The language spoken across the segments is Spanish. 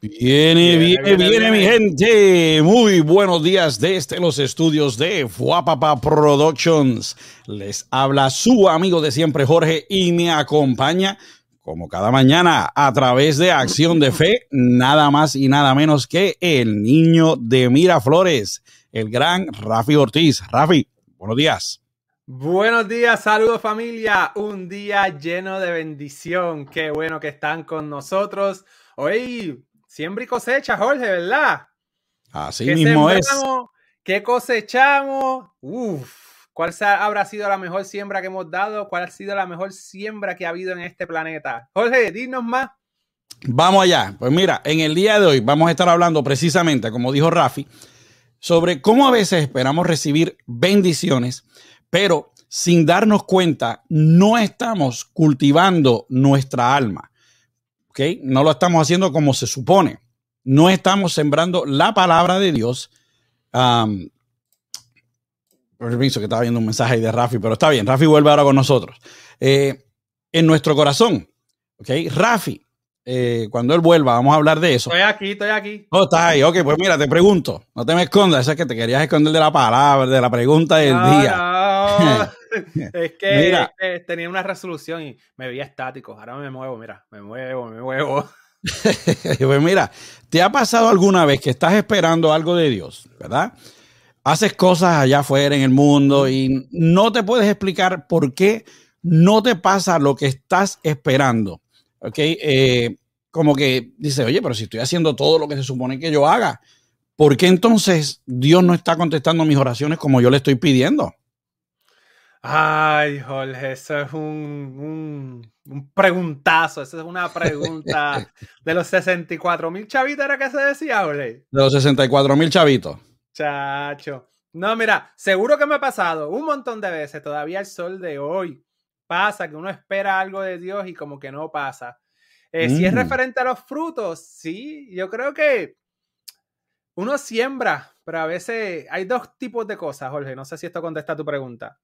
Viene, viene, viene, mi gente. Muy buenos días desde los estudios de Fuapapa Productions. Les habla su amigo de siempre, Jorge, y me acompaña, como cada mañana, a través de Acción de Fe, nada más y nada menos que el niño de Miraflores, el gran Rafi Ortiz. Rafi, buenos días. Buenos días, saludos familia. Un día lleno de bendición. Qué bueno que están con nosotros. Hoy Siembra y cosecha, Jorge, ¿verdad? Así mismo es. ¿Qué cosechamos? Uf, ¿cuál habrá sido la mejor siembra que hemos dado? ¿Cuál ha sido la mejor siembra que ha habido en este planeta? Jorge, dinos más. Vamos allá. Pues mira, en el día de hoy vamos a estar hablando precisamente, como dijo Rafi, sobre cómo a veces esperamos recibir bendiciones, pero sin darnos cuenta no estamos cultivando nuestra alma. No lo estamos haciendo como se supone. No estamos sembrando la palabra de Dios. permiso que estaba viendo un mensaje ahí de Rafi, pero está bien. Rafi vuelve ahora con nosotros. Eh, en nuestro corazón, ¿ok? Rafi, eh, cuando él vuelva, vamos a hablar de eso. Estoy aquí, estoy aquí. Oh, estás ahí. Ok, pues mira, te pregunto. No te me escondas. es que te querías esconder de la palabra, de la pregunta del día. es que tenía una resolución y me veía estático. Ahora me muevo, mira, me muevo, me muevo. pues mira, ¿te ha pasado alguna vez que estás esperando algo de Dios, verdad? Haces cosas allá afuera en el mundo y no te puedes explicar por qué no te pasa lo que estás esperando. ¿Ok? Eh, como que dice, oye, pero si estoy haciendo todo lo que se supone que yo haga, ¿por qué entonces Dios no está contestando mis oraciones como yo le estoy pidiendo? Ay, Jorge, eso es un, preguntazo, eso es una pregunta de los 64 mil chavitos, ¿era que se decía, Jorge? De los 64 mil chavitos. Chacho. No, mira, seguro que me ha pasado un montón de veces, todavía el sol de hoy pasa, que uno espera algo de Dios y como que no pasa. Eh, si es mm. referente a los frutos, sí, yo creo que uno siembra, pero a veces hay dos tipos de cosas, Jorge, no sé si esto contesta tu pregunta.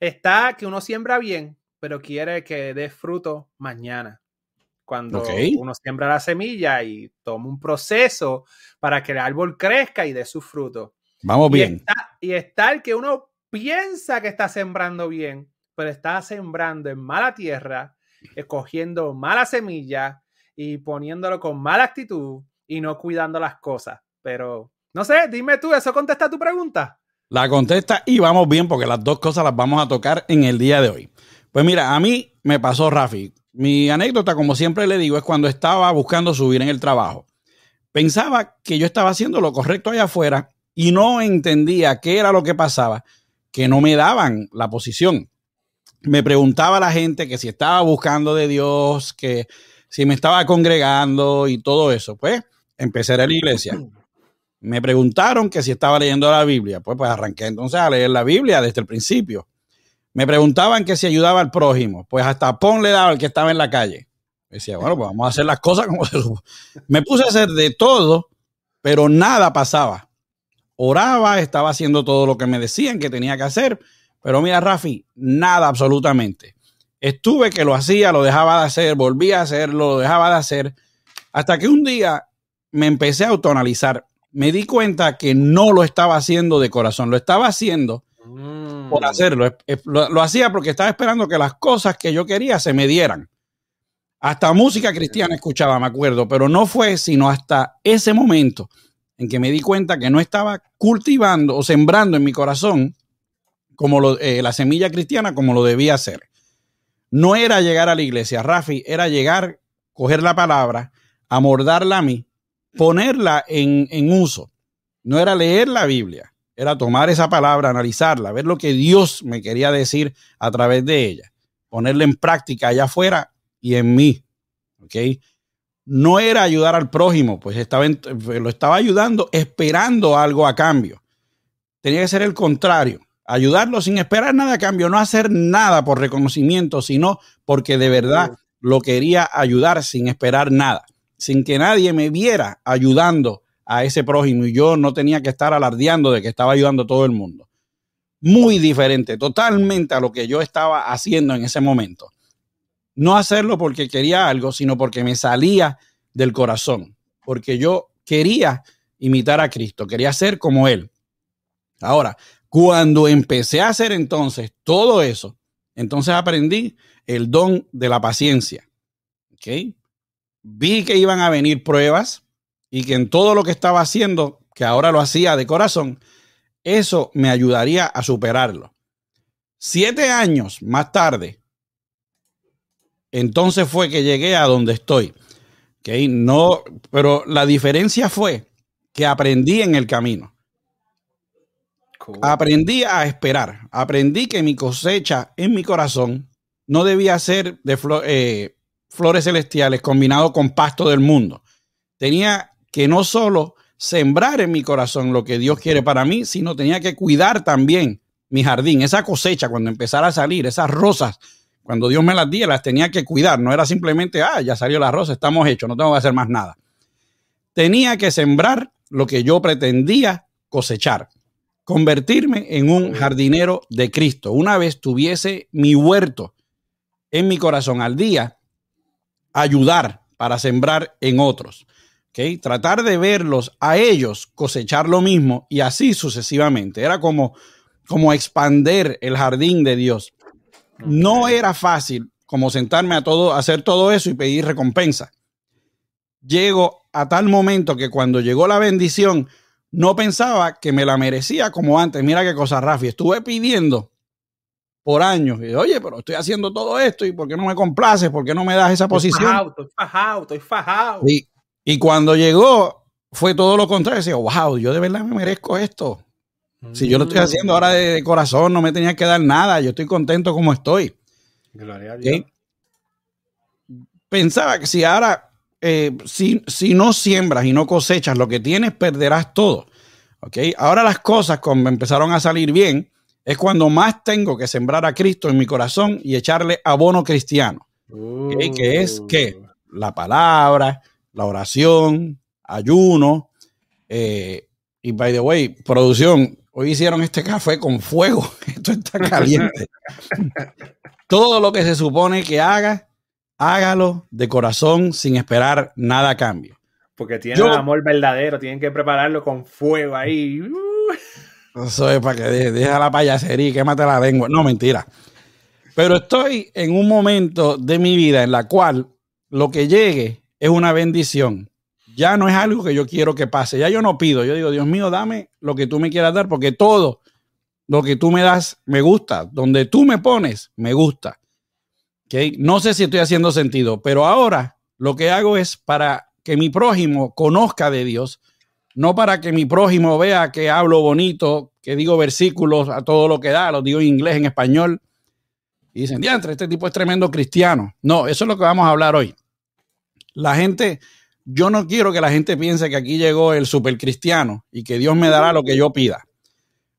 Está que uno siembra bien, pero quiere que dé fruto mañana. Cuando uno siembra la semilla y toma un proceso para que el árbol crezca y dé su fruto. Vamos bien. y está el que uno piensa que está sembrando bien, pero está sembrando en mala tierra, escogiendo mala semilla y poniéndolo con mala actitud y no cuidando las cosas. Pero, no sé, dime tú, ¿eso contesta tu pregunta? La contesta y vamos bien porque las dos cosas las vamos a tocar en el día de hoy. Pues mira, a mí me pasó Rafi. Mi anécdota, como siempre le digo, es cuando estaba buscando subir en el trabajo. Pensaba que yo estaba haciendo lo correcto allá afuera y no entendía qué era lo que pasaba, que no me daban la posición. Me preguntaba la gente que si estaba buscando de Dios, que si me estaba congregando y todo eso. Pues empecé a a la iglesia. Me preguntaron que si estaba leyendo la Biblia. Pues, pues arranqué entonces a leer la Biblia desde el principio. Me preguntaban que si ayudaba al prójimo. Pues hasta pon le daba al que estaba en la calle. Decía, bueno, pues vamos a hacer las cosas como se Me puse a hacer de todo, pero nada pasaba. Oraba, estaba haciendo todo lo que me decían que tenía que hacer. Pero mira, Rafi, nada absolutamente. Estuve que lo hacía, lo dejaba de hacer, volvía a hacerlo, lo dejaba de hacer. Hasta que un día me empecé a autoanalizar me di cuenta que no lo estaba haciendo de corazón, lo estaba haciendo por mm. hacerlo. Lo, hacía porque estaba esperando que las cosas que yo quería se me dieran. Hasta música cristiana escuchaba, me acuerdo, pero no fue sino hasta ese momento en que me di cuenta que no estaba cultivando o sembrando en mi corazón como eh, la semilla cristiana como lo debía hacer. No era llegar a la iglesia, Rafi, era llegar, coger la palabra, amordarla a mí ponerla en, uso. No era leer la Biblia, era tomar esa palabra, analizarla, ver lo que Dios me quería decir a través de ella, ponerla en práctica allá afuera y en mí. ¿Ok? No era ayudar al prójimo, pues estaba lo estaba ayudando esperando algo a cambio. Tenía que ser el contrario, ayudarlo sin esperar nada a cambio, no hacer nada por reconocimiento, sino porque de verdad lo quería ayudar sin esperar nada sin que nadie me viera ayudando a ese prójimo y yo no tenía que estar alardeando de que estaba ayudando a todo el mundo. Muy diferente, totalmente a lo que yo estaba haciendo en ese momento. No hacerlo porque quería algo, sino porque me salía del corazón. porque yo quería imitar a Cristo, quería ser como Él. Ahora, cuando empecé a hacer entonces todo eso, entonces aprendí el don de la paciencia. ¿Ok? Vi que iban a venir pruebas y que en todo lo que estaba haciendo, que ahora lo hacía de corazón, eso me ayudaría a superarlo. Siete años más tarde, entonces fue que llegué a donde estoy. ¿Okay? No, pero la diferencia fue que aprendí en el camino. Aprendí a esperar. Aprendí que mi cosecha en mi corazón no debía ser de eh, flores celestiales combinado con pasto del mundo. Tenía que no solo sembrar en mi corazón lo que Dios quiere para mí, sino tenía que cuidar también mi jardín, esa cosecha cuando empezara a salir, esas rosas, cuando Dios me las diera, las tenía que cuidar. No era simplemente, ah, ya salió la rosa, estamos hechos, no tengo que hacer más nada. Tenía que sembrar lo que yo pretendía cosechar, convertirme en un jardinero de Cristo. Una vez tuviese mi huerto en mi corazón al día, ayudar para sembrar en otros. ¿okay? Tratar de verlos a ellos cosechar lo mismo y así sucesivamente. Era como, como expander el jardín de Dios. No era fácil como sentarme a todo, hacer todo eso y pedir recompensa. Llego a tal momento que cuando llegó la bendición, no pensaba que me la merecía como antes. Mira qué cosa, Rafi. Estuve pidiendo por años. Y, Oye, pero estoy haciendo todo esto y ¿por qué no me complaces? ¿Por qué no me das esa posición? Fajado, estoy fajado, estoy fajado. Y, y cuando llegó, fue todo lo contrario. Decía, wow, yo de verdad me merezco esto. Si yo lo estoy haciendo ahora de, corazón, no me tenía que dar nada. Yo estoy contento como estoy. Gloria a Dios. Pensaba que si ahora eh, si, si, no siembras y no cosechas lo que tienes, perderás todo. ¿okay? Ahora las cosas como empezaron a salir bien, es cuando más tengo que sembrar a Cristo en mi corazón y echarle abono cristiano. Que es que la palabra, la oración, ayuno. Eh, y by the way, producción, hoy hicieron este café con fuego. Esto está caliente. Todo lo que se supone que haga hágalo de corazón sin esperar nada a cambio. Porque tiene amor verdadero, tienen que prepararlo con fuego ahí. Eso es para que deje la payasería y quémate la lengua. No, mentira. Pero estoy en un momento de mi vida en la cual lo que llegue es una bendición. Ya no es algo que yo quiero que pase. Ya yo no pido. Yo digo, Dios mío, dame lo que tú me quieras dar, porque todo lo que tú me das me gusta. Donde tú me pones, me gusta. No sé si estoy haciendo sentido, pero ahora lo que hago es para que mi prójimo conozca de Dios, no para que mi prójimo vea que hablo bonito, que digo versículos a todo lo que da, los digo en inglés, en español. Y dicen, diantre, este tipo es tremendo cristiano. No, eso es lo que vamos a hablar hoy. La gente, yo no quiero que la gente piense que aquí llegó el super cristiano y que Dios me dará lo que yo pida.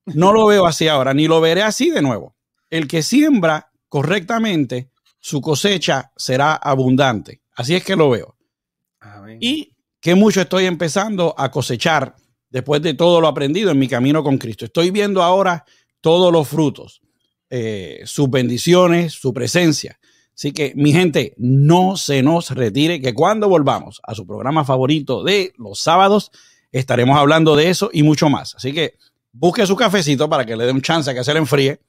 No lo veo así ahora, ni lo veré así de nuevo. El que siembra correctamente su cosecha será abundante. Así es que lo veo. Y que mucho estoy empezando a cosechar después de todo lo aprendido en mi camino con Cristo. Estoy viendo ahora todos los frutos, eh, sus bendiciones, su presencia. Así que, mi gente, no se nos retire, que cuando volvamos a su programa favorito de los sábados, estaremos hablando de eso y mucho más. Así que busque su cafecito para que le dé un chance a que se le enfríe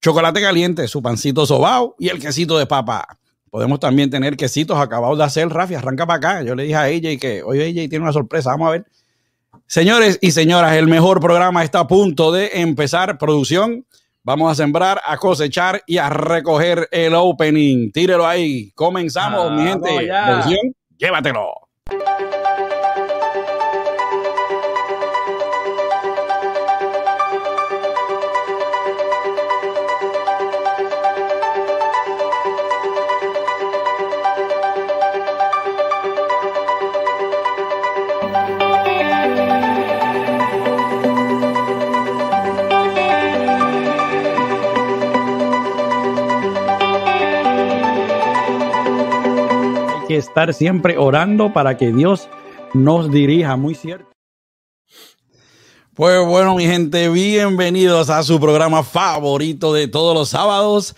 chocolate caliente, su pancito sobao y el quesito de papa. Podemos también tener quesitos acabados de hacer. Rafi, arranca para acá. Yo le dije a AJ que hoy AJ tiene una sorpresa. Vamos a ver. Señores y señoras, el mejor programa está a punto de empezar. Producción. Vamos a sembrar, a cosechar y a recoger el opening. Tírelo ahí. Comenzamos, mi gente. Producción, llévatelo. Que estar siempre orando para que Dios nos dirija, muy cierto. Pues bueno, mi gente, bienvenidos a su programa favorito de todos los sábados.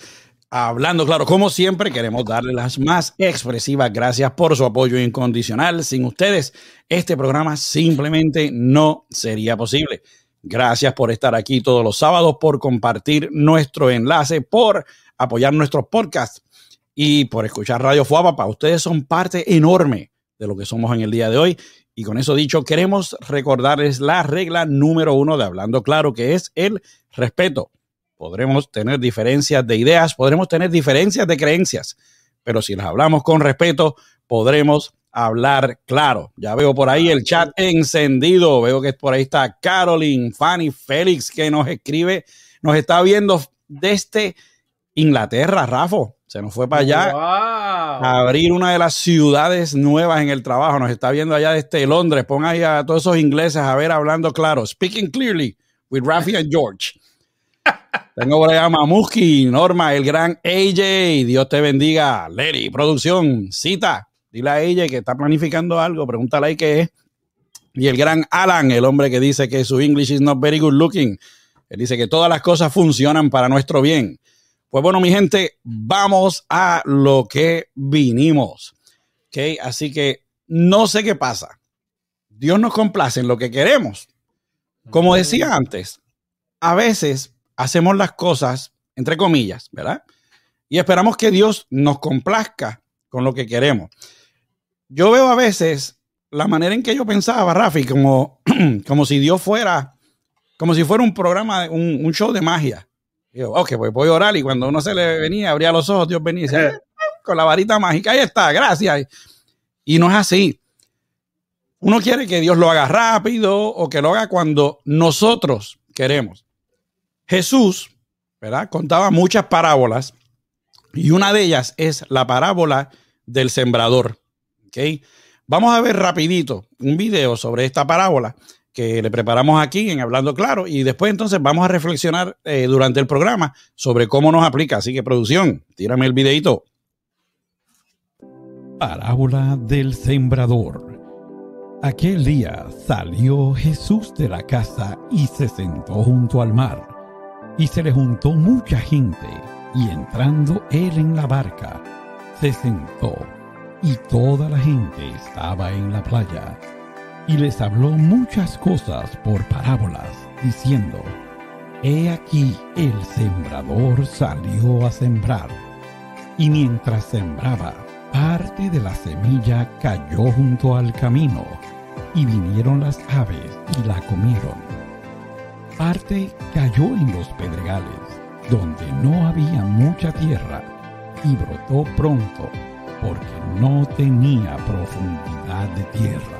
Hablando claro, como siempre, queremos darle las más expresivas gracias por su apoyo incondicional. Sin ustedes, este programa simplemente no sería posible. Gracias por estar aquí todos los sábados, por compartir nuestro enlace, por apoyar nuestros podcasts y por escuchar Radio Fuapa. Ustedes son parte enorme de lo que somos en el día de hoy. Y con eso dicho, queremos recordarles la regla número uno de Hablando Claro, que es el respeto. Podremos tener diferencias de ideas, podremos tener diferencias de creencias, pero si las hablamos con respeto, podremos hablar claro. Ya veo por ahí el chat encendido. Veo que por ahí está Caroline, Fanny, Félix, que nos escribe, nos está viendo desde Inglaterra, Rafa. Se nos fue para allá a abrir una de las ciudades nuevas en el trabajo. Nos está viendo allá desde Londres. Pon ahí a todos esos ingleses a ver hablando claro. Speaking clearly with Rafi and George. Tengo por allá a Mamuski, Norma, el gran AJ. Dios te bendiga. Lady, producción, cita. Dile a ella que está planificando algo. Pregúntale ahí qué es. Y el gran Alan, el hombre que dice que su English is not very good looking. Él dice que todas las cosas funcionan para nuestro bien. Pues bueno, mi gente, vamos a lo que vinimos. ¿Ok? Así que no sé qué pasa. Dios nos complace en lo que queremos. Como decía antes, a veces hacemos las cosas, entre comillas, ¿verdad? Y esperamos que Dios nos complazca con lo que queremos. Yo veo a veces la manera en que yo pensaba, Rafi, como, como si Dios fuera, como si fuera un programa, un, un show de magia. Digo, ok, pues voy a orar y cuando uno se le venía, abría los ojos, Dios venía y decía, con la varita mágica, ahí está, gracias. Y no es así. Uno quiere que Dios lo haga rápido o que lo haga cuando nosotros queremos. Jesús, ¿verdad? Contaba muchas parábolas y una de ellas es la parábola del sembrador. ¿okay? Vamos a ver rapidito un video sobre esta parábola que le preparamos aquí en Hablando Claro y después entonces vamos a reflexionar eh, durante el programa sobre cómo nos aplica. Así que producción, tírame el videito. Parábola del sembrador. Aquel día salió Jesús de la casa y se sentó junto al mar, y se le juntó mucha gente, y entrando él en la barca, se sentó, y toda la gente estaba en la playa y les habló muchas cosas por parábolas, diciendo, He aquí el sembrador salió a sembrar, y mientras sembraba, parte de la semilla cayó junto al camino, y vinieron las aves y la comieron. Parte cayó en los pedregales, donde no había mucha tierra, y brotó pronto, porque no tenía profundidad de tierra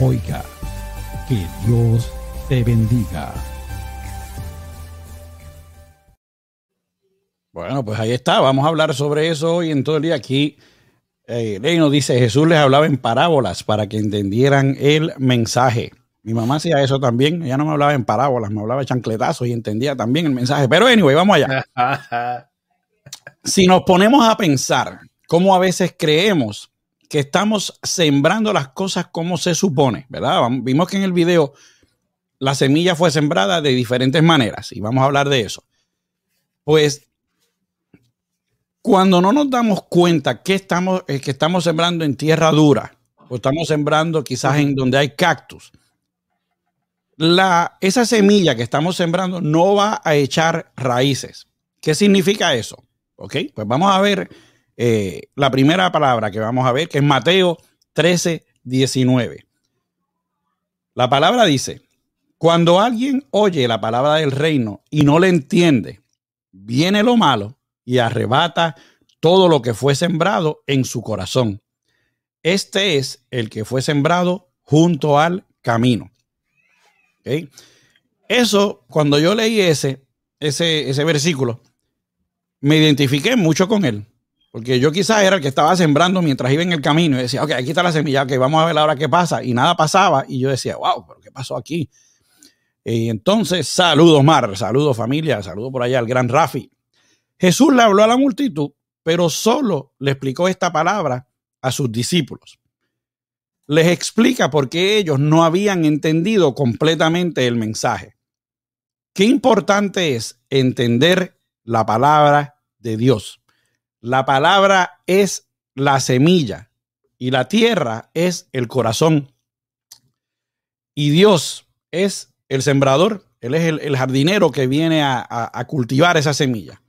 oiga. Que Dios te bendiga. Bueno, pues ahí está. Vamos a hablar sobre eso hoy en todo el día. Aquí eh, nos dice, Jesús les hablaba en parábolas para que entendieran el mensaje. Mi mamá hacía eso también. Ella no me hablaba en parábolas, me hablaba de chancletazos y entendía también el mensaje. Pero anyway, vamos allá. si nos ponemos a pensar cómo a veces creemos que estamos sembrando las cosas como se supone, ¿verdad? Vimos que en el video la semilla fue sembrada de diferentes maneras y vamos a hablar de eso. Pues cuando no nos damos cuenta que estamos, eh, que estamos sembrando en tierra dura o estamos sembrando quizás en donde hay cactus, la, esa semilla que estamos sembrando no va a echar raíces. ¿Qué significa eso? Ok, pues vamos a ver eh, la primera palabra que vamos a ver, que es Mateo 13, 19. La palabra dice, cuando alguien oye la palabra del reino y no le entiende, viene lo malo y arrebata todo lo que fue sembrado en su corazón. Este es el que fue sembrado junto al camino. Eso, cuando yo leí ese, ese, ese versículo, me identifiqué mucho con él. Porque yo quizás era el que estaba sembrando mientras iba en el camino y decía, ok, aquí está la semilla, ok, vamos a ver ahora qué pasa. Y nada pasaba. Y yo decía, wow, pero ¿qué pasó aquí? Y entonces, saludos, Mar, saludos, familia, saludos por allá al gran Rafi. Jesús le habló a la multitud, pero solo le explicó esta palabra a sus discípulos. Les explica por qué ellos no habían entendido completamente el mensaje. Qué importante es entender la palabra de Dios. La palabra es la semilla y la tierra es el corazón. Y Dios es el sembrador, Él es el, jardinero que viene a, a cultivar esa semilla.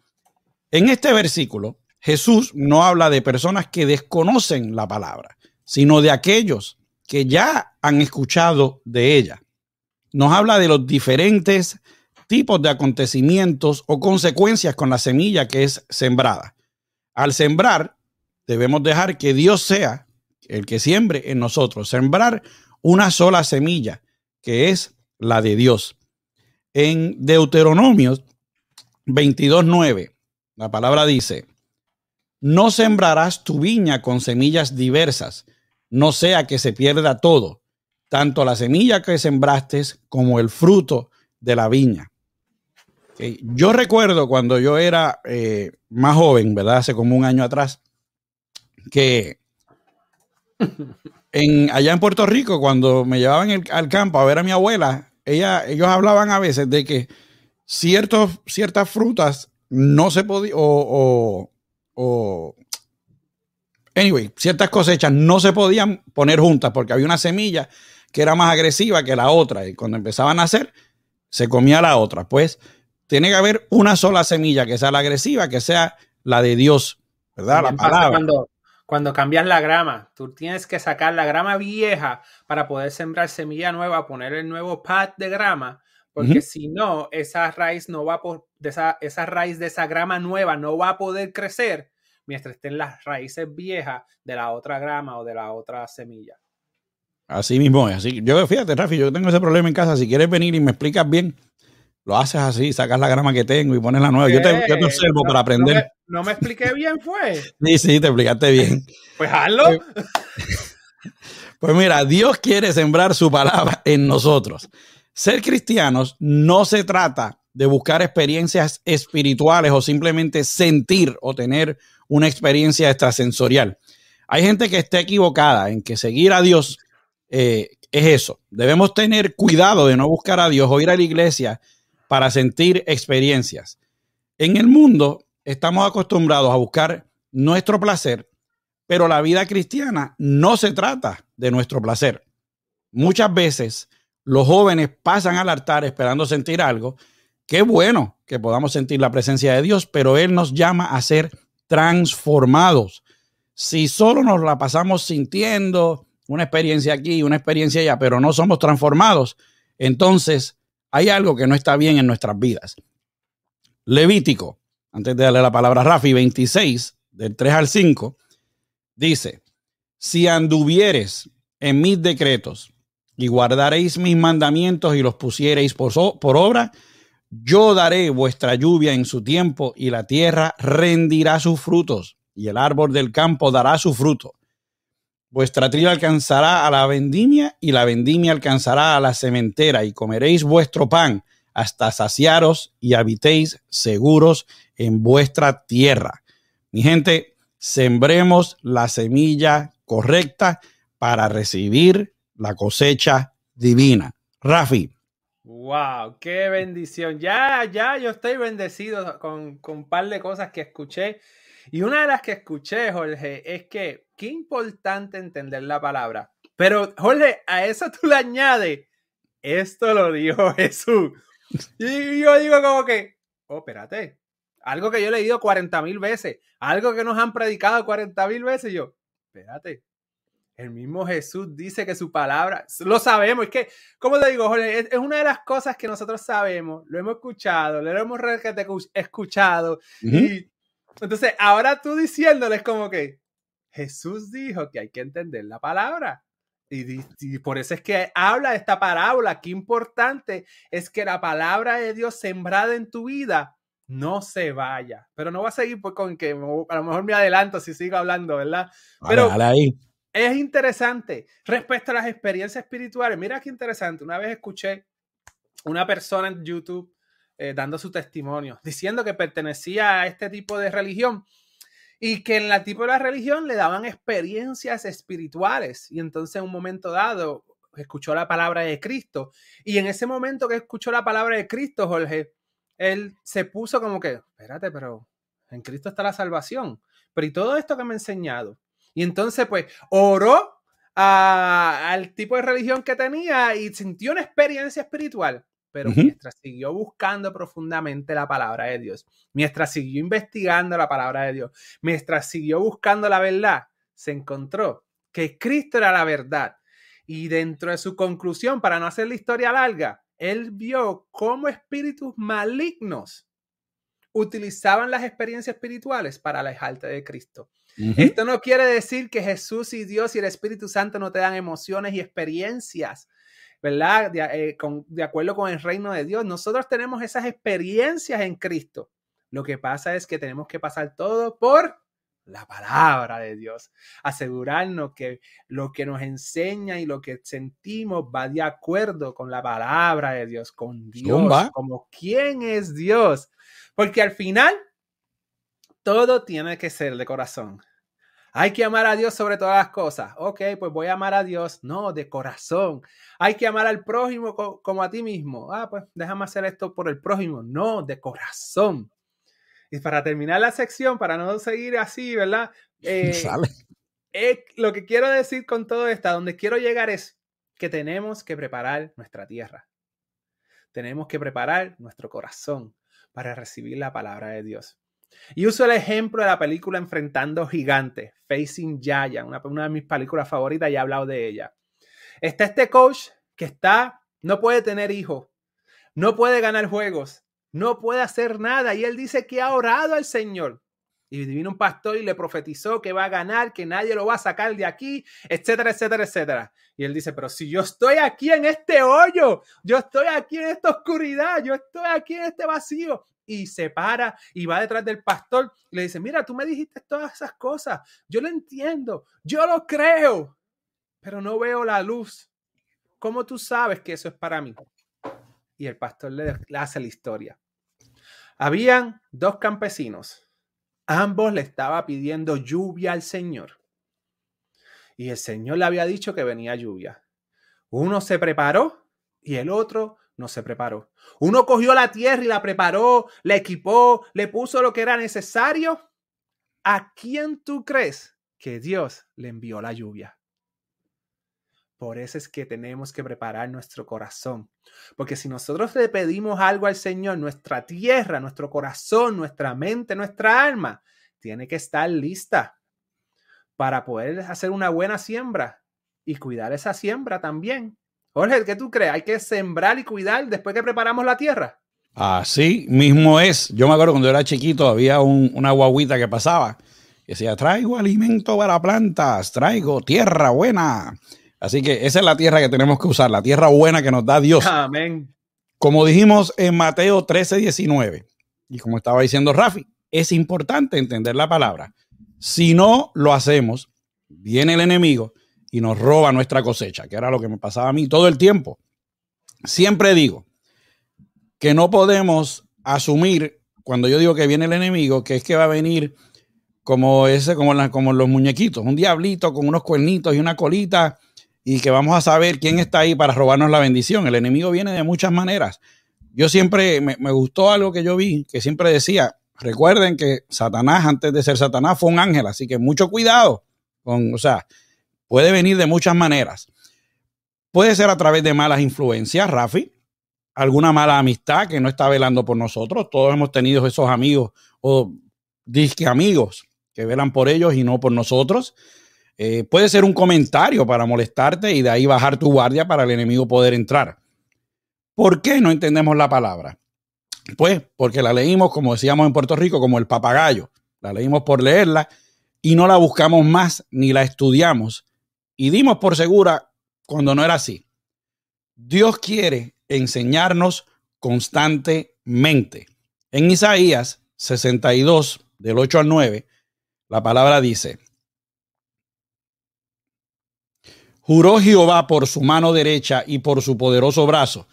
En este versículo, Jesús no habla de personas que desconocen la palabra, sino de aquellos que ya han escuchado de ella. Nos habla de los diferentes tipos de acontecimientos o consecuencias con la semilla que es sembrada. Al sembrar, debemos dejar que Dios sea el que siembre en nosotros. Sembrar una sola semilla, que es la de Dios. En Deuteronomio 22.9, la palabra dice, no sembrarás tu viña con semillas diversas, no sea que se pierda todo, tanto la semilla que sembraste como el fruto de la viña. Yo recuerdo cuando yo era eh, más joven, ¿verdad? Hace como un año atrás, que en, allá en Puerto Rico, cuando me llevaban al campo a ver a mi abuela, ella, ellos hablaban a veces de que ciertos, ciertas frutas no se podían, o, o, anyway, ciertas cosechas no se podían poner juntas porque había una semilla que era más agresiva que la otra y cuando empezaban a nacer se comía la otra. Pues tiene que haber una sola semilla que sea la agresiva, que sea la de Dios, ¿verdad? la palabra. Cuando, cuando cambias la grama, tú tienes que sacar la grama vieja para poder sembrar semilla nueva, poner el nuevo pad de grama, porque si no, esa raíz no va por, de esa, esa raíz de esa grama nueva no va a poder crecer mientras estén las raíces viejas de la otra grama o de la otra semilla. Así mismo es. Así, yo, fíjate, Rafi, yo tengo ese problema en casa. Si quieres venir y me explicas bien, lo haces así, sacas la grama que tengo y pones la nueva. Yo te, observo para aprender. No me, expliqué bien, fue. sí, sí, te explicaste bien. Pues hazlo. Pues, pues mira, Dios quiere sembrar su palabra en nosotros. Ser cristianos no se trata de buscar experiencias espirituales o simplemente sentir o tener una experiencia extrasensorial. Hay gente que está equivocada en que seguir a Dios eh, es eso. Debemos tener cuidado de no buscar a Dios o ir a la iglesia para sentir experiencias. En el mundo estamos acostumbrados a buscar nuestro placer, pero la vida cristiana no se trata de nuestro placer. Muchas veces los jóvenes pasan al altar esperando sentir algo. Qué bueno que podamos sentir la presencia de Dios, pero Él nos llama a ser transformados. Si solo nos la pasamos sintiendo una experiencia aquí, una experiencia allá, pero no somos transformados, entonces hay algo que no está bien en nuestras vidas. Levítico, antes de darle la palabra a Rafi, 26, del 3 al 5, dice, si anduvieres en mis decretos y guardaréis mis mandamientos y los pusiereis por, por obra, yo daré vuestra lluvia en su tiempo y la tierra rendirá sus frutos y el árbol del campo dará su fruto. Vuestra tribu alcanzará a la vendimia y la vendimia alcanzará a la cementera y comeréis vuestro pan hasta saciaros y habitéis seguros en vuestra tierra. Mi gente, sembremos la semilla correcta para recibir la cosecha divina. Rafi. Wow, qué bendición. Ya, ya, yo estoy bendecido con, con un par de cosas que escuché. Y una de las que escuché, Jorge, es que qué importante entender la palabra. Pero, Jorge, a eso tú le añades, esto lo dijo Jesús. Y yo digo como que, oh, espérate, algo que yo he leído 40 mil veces, algo que nos han predicado 40 mil veces, yo, espérate, el mismo Jesús dice que su palabra, lo sabemos, es que, como te digo, Jorge, es, una de las cosas que nosotros sabemos, lo hemos escuchado, lo hemos escuchado, y entonces ahora tú diciéndoles como que, Jesús dijo que hay que entender la palabra. Y, por eso es que habla de esta parábola. Qué importante es que la palabra de Dios sembrada en tu vida no se vaya. Pero no va a seguir pues, con que a lo mejor me adelanto si sigo hablando, ¿verdad? Pero ahí. es interesante respecto a las experiencias espirituales. Mira qué interesante. Una vez escuché una persona en YouTube eh, dando su testimonio, diciendo que pertenecía a este tipo de religión y que en la tipo de religión le daban experiencias espirituales. Y entonces en un momento dado escuchó la palabra de Cristo. Y en ese momento que escuchó la palabra de Cristo, Jorge, él se puso como que, espérate, pero en Cristo está la salvación. Pero y todo esto que me ha enseñado. Y entonces, pues, oró al tipo de religión que tenía y sintió una experiencia espiritual. Pero mientras siguió buscando profundamente la palabra de Dios, mientras siguió investigando la palabra de Dios, mientras siguió buscando la verdad, se encontró que Cristo era la verdad. Y dentro de su conclusión, para no hacer la historia larga, él vio cómo espíritus malignos utilizaban las experiencias espirituales para alejarte de Cristo. Esto no quiere decir que Jesús y Dios y el Espíritu Santo no te dan emociones y experiencias, ¿verdad? De, eh, de acuerdo con el reino de Dios. Nosotros tenemos esas experiencias en Cristo. Lo que pasa es que tenemos que pasar todo por la palabra de Dios, asegurarnos que lo que nos enseña y lo que sentimos va de acuerdo con la palabra de Dios, con Dios, como quién es Dios, porque al final todo tiene que ser de corazón. Hay que amar a Dios sobre todas las cosas. Ok, pues voy a amar a Dios. No, de corazón. Hay que amar al prójimo como a ti mismo. Ah, pues déjame hacer esto por el prójimo. No, de corazón. Y para terminar la sección, para no seguir así, ¿verdad? Eh, lo que quiero decir con todo esto, donde quiero llegar es que tenemos que preparar nuestra tierra. Tenemos que preparar nuestro corazón para recibir la palabra de Dios. Y uso el ejemplo de la película Enfrentando Gigantes, Facing Giant, una, una de mis películas favoritas y he hablado de ella. Está este coach que está, no puede tener hijos, no puede ganar juegos, no puede hacer nada. Y él dice que ha orado al Señor. Y vino un pastor y le profetizó que va a ganar, que nadie lo va a sacar de aquí, etcétera, etcétera, etcétera. Y él dice, pero si yo estoy aquí en este hoyo, yo estoy aquí en esta oscuridad, yo estoy aquí en este vacío. Y se para y va detrás del pastor y le dice, mira, tú me dijiste todas esas cosas, yo lo entiendo, yo lo creo, pero no veo la luz. ¿Cómo tú sabes que eso es para mí? Y el pastor le hace la historia. Habían dos campesinos. Ambos le estaba pidiendo lluvia al Señor. Y el Señor le había dicho que venía lluvia. Uno se preparó y el otro no se preparó. Uno cogió la tierra y la preparó, la equipó, le puso lo que era necesario. ¿A quién tú crees que Dios le envió la lluvia? Por eso es que tenemos que preparar nuestro corazón. Porque si nosotros le pedimos algo al Señor, nuestra tierra, nuestro corazón, nuestra mente, nuestra alma, tiene que estar lista para poder hacer una buena siembra y cuidar esa siembra también. Jorge, ¿qué tú crees? ¿Hay que sembrar y cuidar después que preparamos la tierra? Así mismo es. Yo me acuerdo cuando era chiquito, había una guaguita que pasaba que decía, traigo alimento para plantas, traigo tierra buena. Así que esa es la tierra que tenemos que usar, la tierra buena que nos da Dios. Amén. Como dijimos en Mateo 13, 19, y como estaba diciendo Rafi, es importante entender la palabra. Si no lo hacemos, viene el enemigo y nos roba nuestra cosecha, que era lo que me pasaba a mí todo el tiempo. Siempre digo que no podemos asumir cuando yo digo que viene el enemigo, que es que va a venir como ese, como, los muñequitos, un diablito con unos cuernitos y una colita y que vamos a saber quién está ahí para robarnos la bendición. El enemigo viene de muchas maneras. Yo siempre, me, gustó algo que yo vi, que siempre decía, recuerden que Satanás, antes de ser Satanás, fue un ángel, así que mucho cuidado. Con, o sea, puede venir de muchas maneras. Puede ser a través de malas influencias, Rafi, alguna mala amistad que no está velando por nosotros. Todos hemos tenido esos amigos o disque amigos que velan por ellos y no por nosotros. Eh, puede ser un comentario para molestarte y de ahí bajar tu guardia para el enemigo poder entrar. ¿Por qué no entendemos la palabra? Pues porque la leímos, como decíamos en Puerto Rico, como el papagayo. La leímos por leerla y no la buscamos más ni la estudiamos y dimos por segura cuando no era así. Dios quiere enseñarnos constantemente. En Isaías 62, del 8 al 9, la palabra dice, Juró Jehová por su mano derecha y por su poderoso brazo,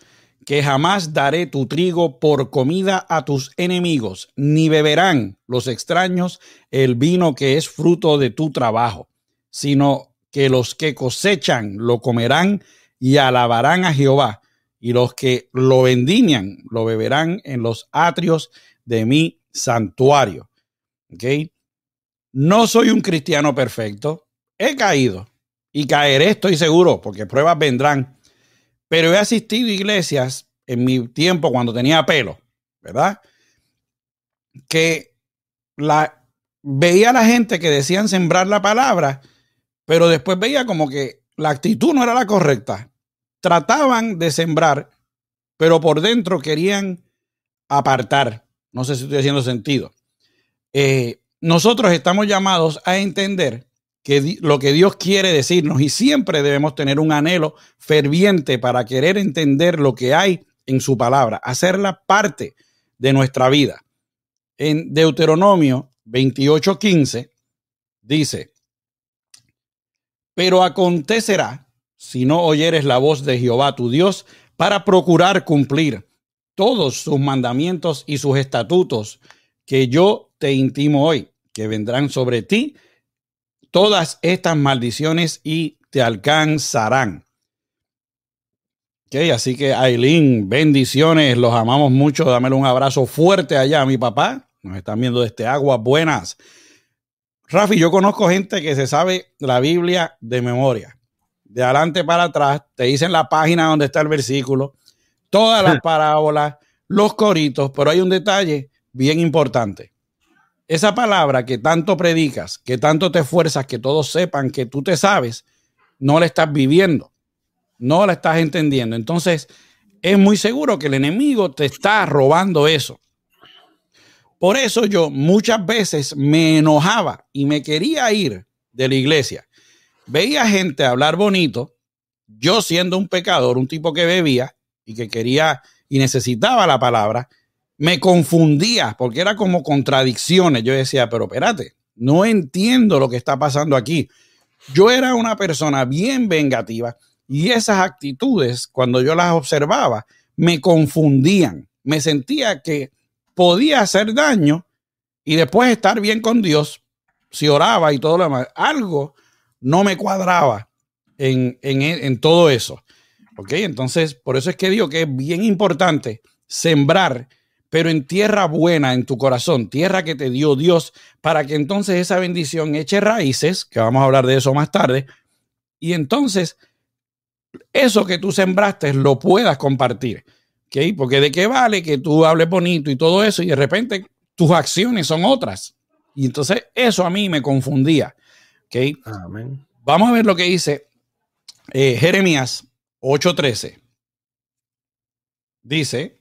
que jamás daré tu trigo por comida a tus enemigos, ni beberán los extraños el vino que es fruto de tu trabajo, sino que los que cosechan lo comerán y alabarán a Jehová, y los que lo vendimian lo beberán en los atrios de mi santuario. ¿Okay? No soy un cristiano perfecto, he caído y caeré, estoy seguro, porque pruebas vendrán. Pero he asistido a iglesias en mi tiempo cuando tenía pelo, ¿verdad? Que la, veía a la gente que decían sembrar la palabra, pero después veía como que la actitud no era la correcta. Trataban de sembrar, pero por dentro querían apartar. No sé si estoy haciendo sentido. Eh, nosotros estamos llamados a entender que lo que Dios quiere decirnos y siempre debemos tener un anhelo ferviente para querer entender lo que hay en su palabra, hacerla parte de nuestra vida. En Deuteronomio 28:15 dice, pero acontecerá si no oyeres la voz de Jehová tu Dios para procurar cumplir todos sus mandamientos y sus estatutos que yo te intimo hoy, que vendrán sobre ti todas estas maldiciones y te alcanzarán. Okay, así que Aileen, bendiciones, los amamos mucho. Dámelo un abrazo fuerte allá a mi papá. Nos están viendo desde Aguas Buenas. Rafi, yo conozco gente que se sabe la Biblia de memoria. De adelante para atrás, te dicen la página donde está el versículo, todas las parábolas, los coritos, pero hay un detalle bien importante esa palabra que tanto predicas, que tanto te esfuerzas, que todos sepan que tú te sabes, no la estás viviendo, no la estás entendiendo. Entonces, es muy seguro que el enemigo te está robando eso. Por eso yo muchas veces me enojaba y me quería ir de la iglesia. Veía gente hablar bonito, yo siendo un pecador, un tipo que bebía y que quería y necesitaba la palabra, me confundía porque era como contradicciones. Yo decía, pero espérate, no entiendo lo que está pasando aquí. Yo era una persona bien vengativa y esas actitudes, cuando yo las observaba, me confundían. Me sentía que podía hacer daño y después estar bien con Dios si oraba y todo lo demás. Algo no me cuadraba en, en todo eso. ¿Ok? Entonces, por eso es que digo que es bien importante sembrar pero en tierra buena en tu corazón, tierra que te dio Dios, para que entonces esa bendición eche raíces, que vamos a hablar de eso más tarde, y entonces eso que tú sembraste lo puedas compartir. ¿Okay? Porque de qué vale que tú hables bonito y todo eso y de repente tus acciones son otras. Y entonces eso a mí me confundía. ¿okay? Vamos a ver lo que dice eh, Jeremías 8:13. Dice,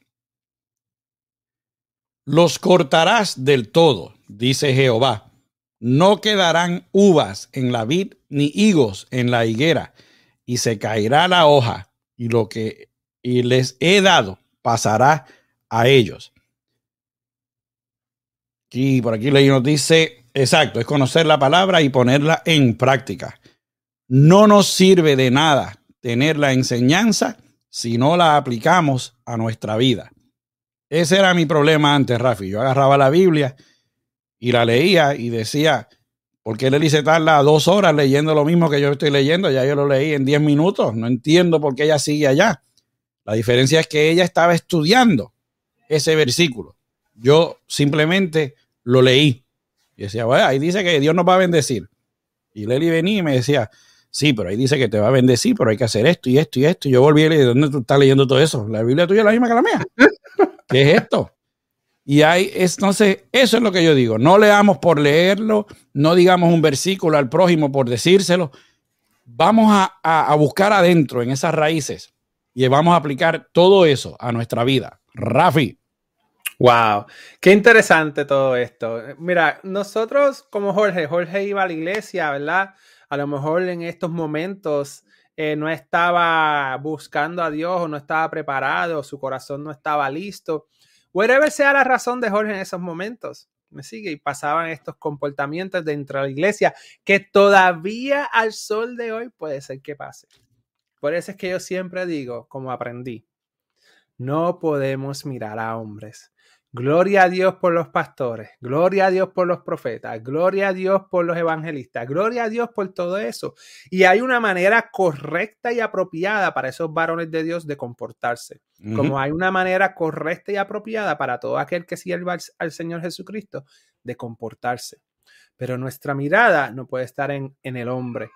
los cortarás del todo, dice Jehová. No quedarán uvas en la vid ni higos en la higuera, y se caerá la hoja, y lo que les he dado pasará a ellos. Y por aquí nos dice, exacto, es conocer la palabra y ponerla en práctica. No nos sirve de nada tener la enseñanza si no la aplicamos a nuestra vida. Ese era mi problema antes, Rafi. Yo agarraba la Biblia y la leía y decía, ¿por qué le tarda dos horas leyendo lo mismo que yo estoy leyendo? Ya yo lo leí en diez minutos. No entiendo por qué ella sigue allá. La diferencia es que ella estaba estudiando ese versículo. Yo simplemente lo leí. Y decía, bueno, ahí dice que Dios nos va a bendecir. Y Leli venía y me decía, sí, pero ahí dice que te va a bendecir, pero hay que hacer esto y esto y esto. Y yo volví y le dije, ¿dónde tú estás leyendo todo eso? La Biblia tuya es la misma que la mía. ¿Qué es esto? Y hay, entonces, eso es lo que yo digo. No leamos por leerlo, no digamos un versículo al prójimo por decírselo. Vamos a, buscar adentro en esas raíces y vamos a aplicar todo eso a nuestra vida. Rafi. Wow, qué interesante todo esto. Mira, nosotros como Jorge, Jorge iba a la iglesia, ¿verdad? A lo mejor en estos momentos eh, no estaba buscando a Dios o no estaba preparado, su corazón no estaba listo. Whatever sea la razón de Jorge en esos momentos. Me sigue y pasaban estos comportamientos dentro de la iglesia que todavía al sol de hoy puede ser que pase. Por eso es que yo siempre digo, como aprendí, no podemos mirar a hombres. Gloria a Dios por los pastores, gloria a Dios por los profetas, gloria a Dios por los evangelistas, gloria a Dios por todo eso. Y hay una manera correcta y apropiada para esos varones de Dios de comportarse, como hay una manera correcta y apropiada para todo aquel que sirva al, al, Señor Jesucristo de comportarse. Pero nuestra mirada no puede estar en, en el hombre.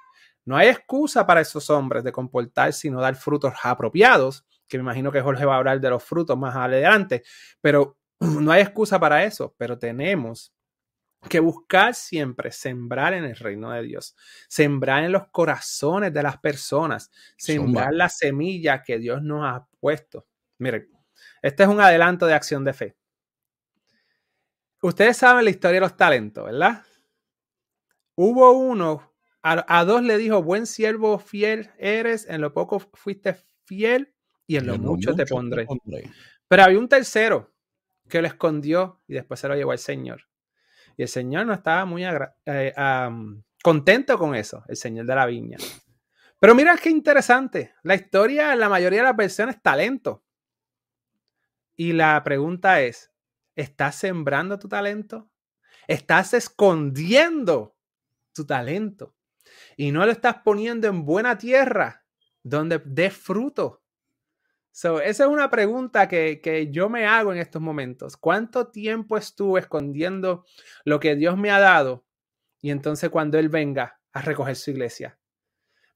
No hay excusa para esos hombres de comportarse y no dar frutos apropiados, que me imagino que Jorge va a hablar de los frutos más adelante, pero no hay excusa para eso, pero tenemos que buscar siempre sembrar en el reino de Dios, sembrar en los corazones de las personas, sembrar la semilla que Dios nos ha puesto. Miren, este es un adelanto de acción de fe. Ustedes saben la historia de los talentos, ¿verdad? Hubo uno, a, dos le dijo, buen siervo fiel eres, en lo poco fuiste fiel y en lo, mucho, te, pondré. Pero había un tercero que lo escondió y después se lo llevó al Señor. Y el Señor no estaba muy eh, contento con eso, el Señor de la viña. Pero mira qué interesante. La historia la mayoría de las versiones talento. Y la pregunta es, ¿estás sembrando tu talento? ¿Estás escondiendo tu talento? Y no lo estás poniendo en buena tierra donde dé fruto. So, esa es una pregunta que, yo me hago en estos momentos. ¿Cuánto tiempo estuve escondiendo lo que Dios me ha dado? Y entonces cuando Él venga a recoger su iglesia.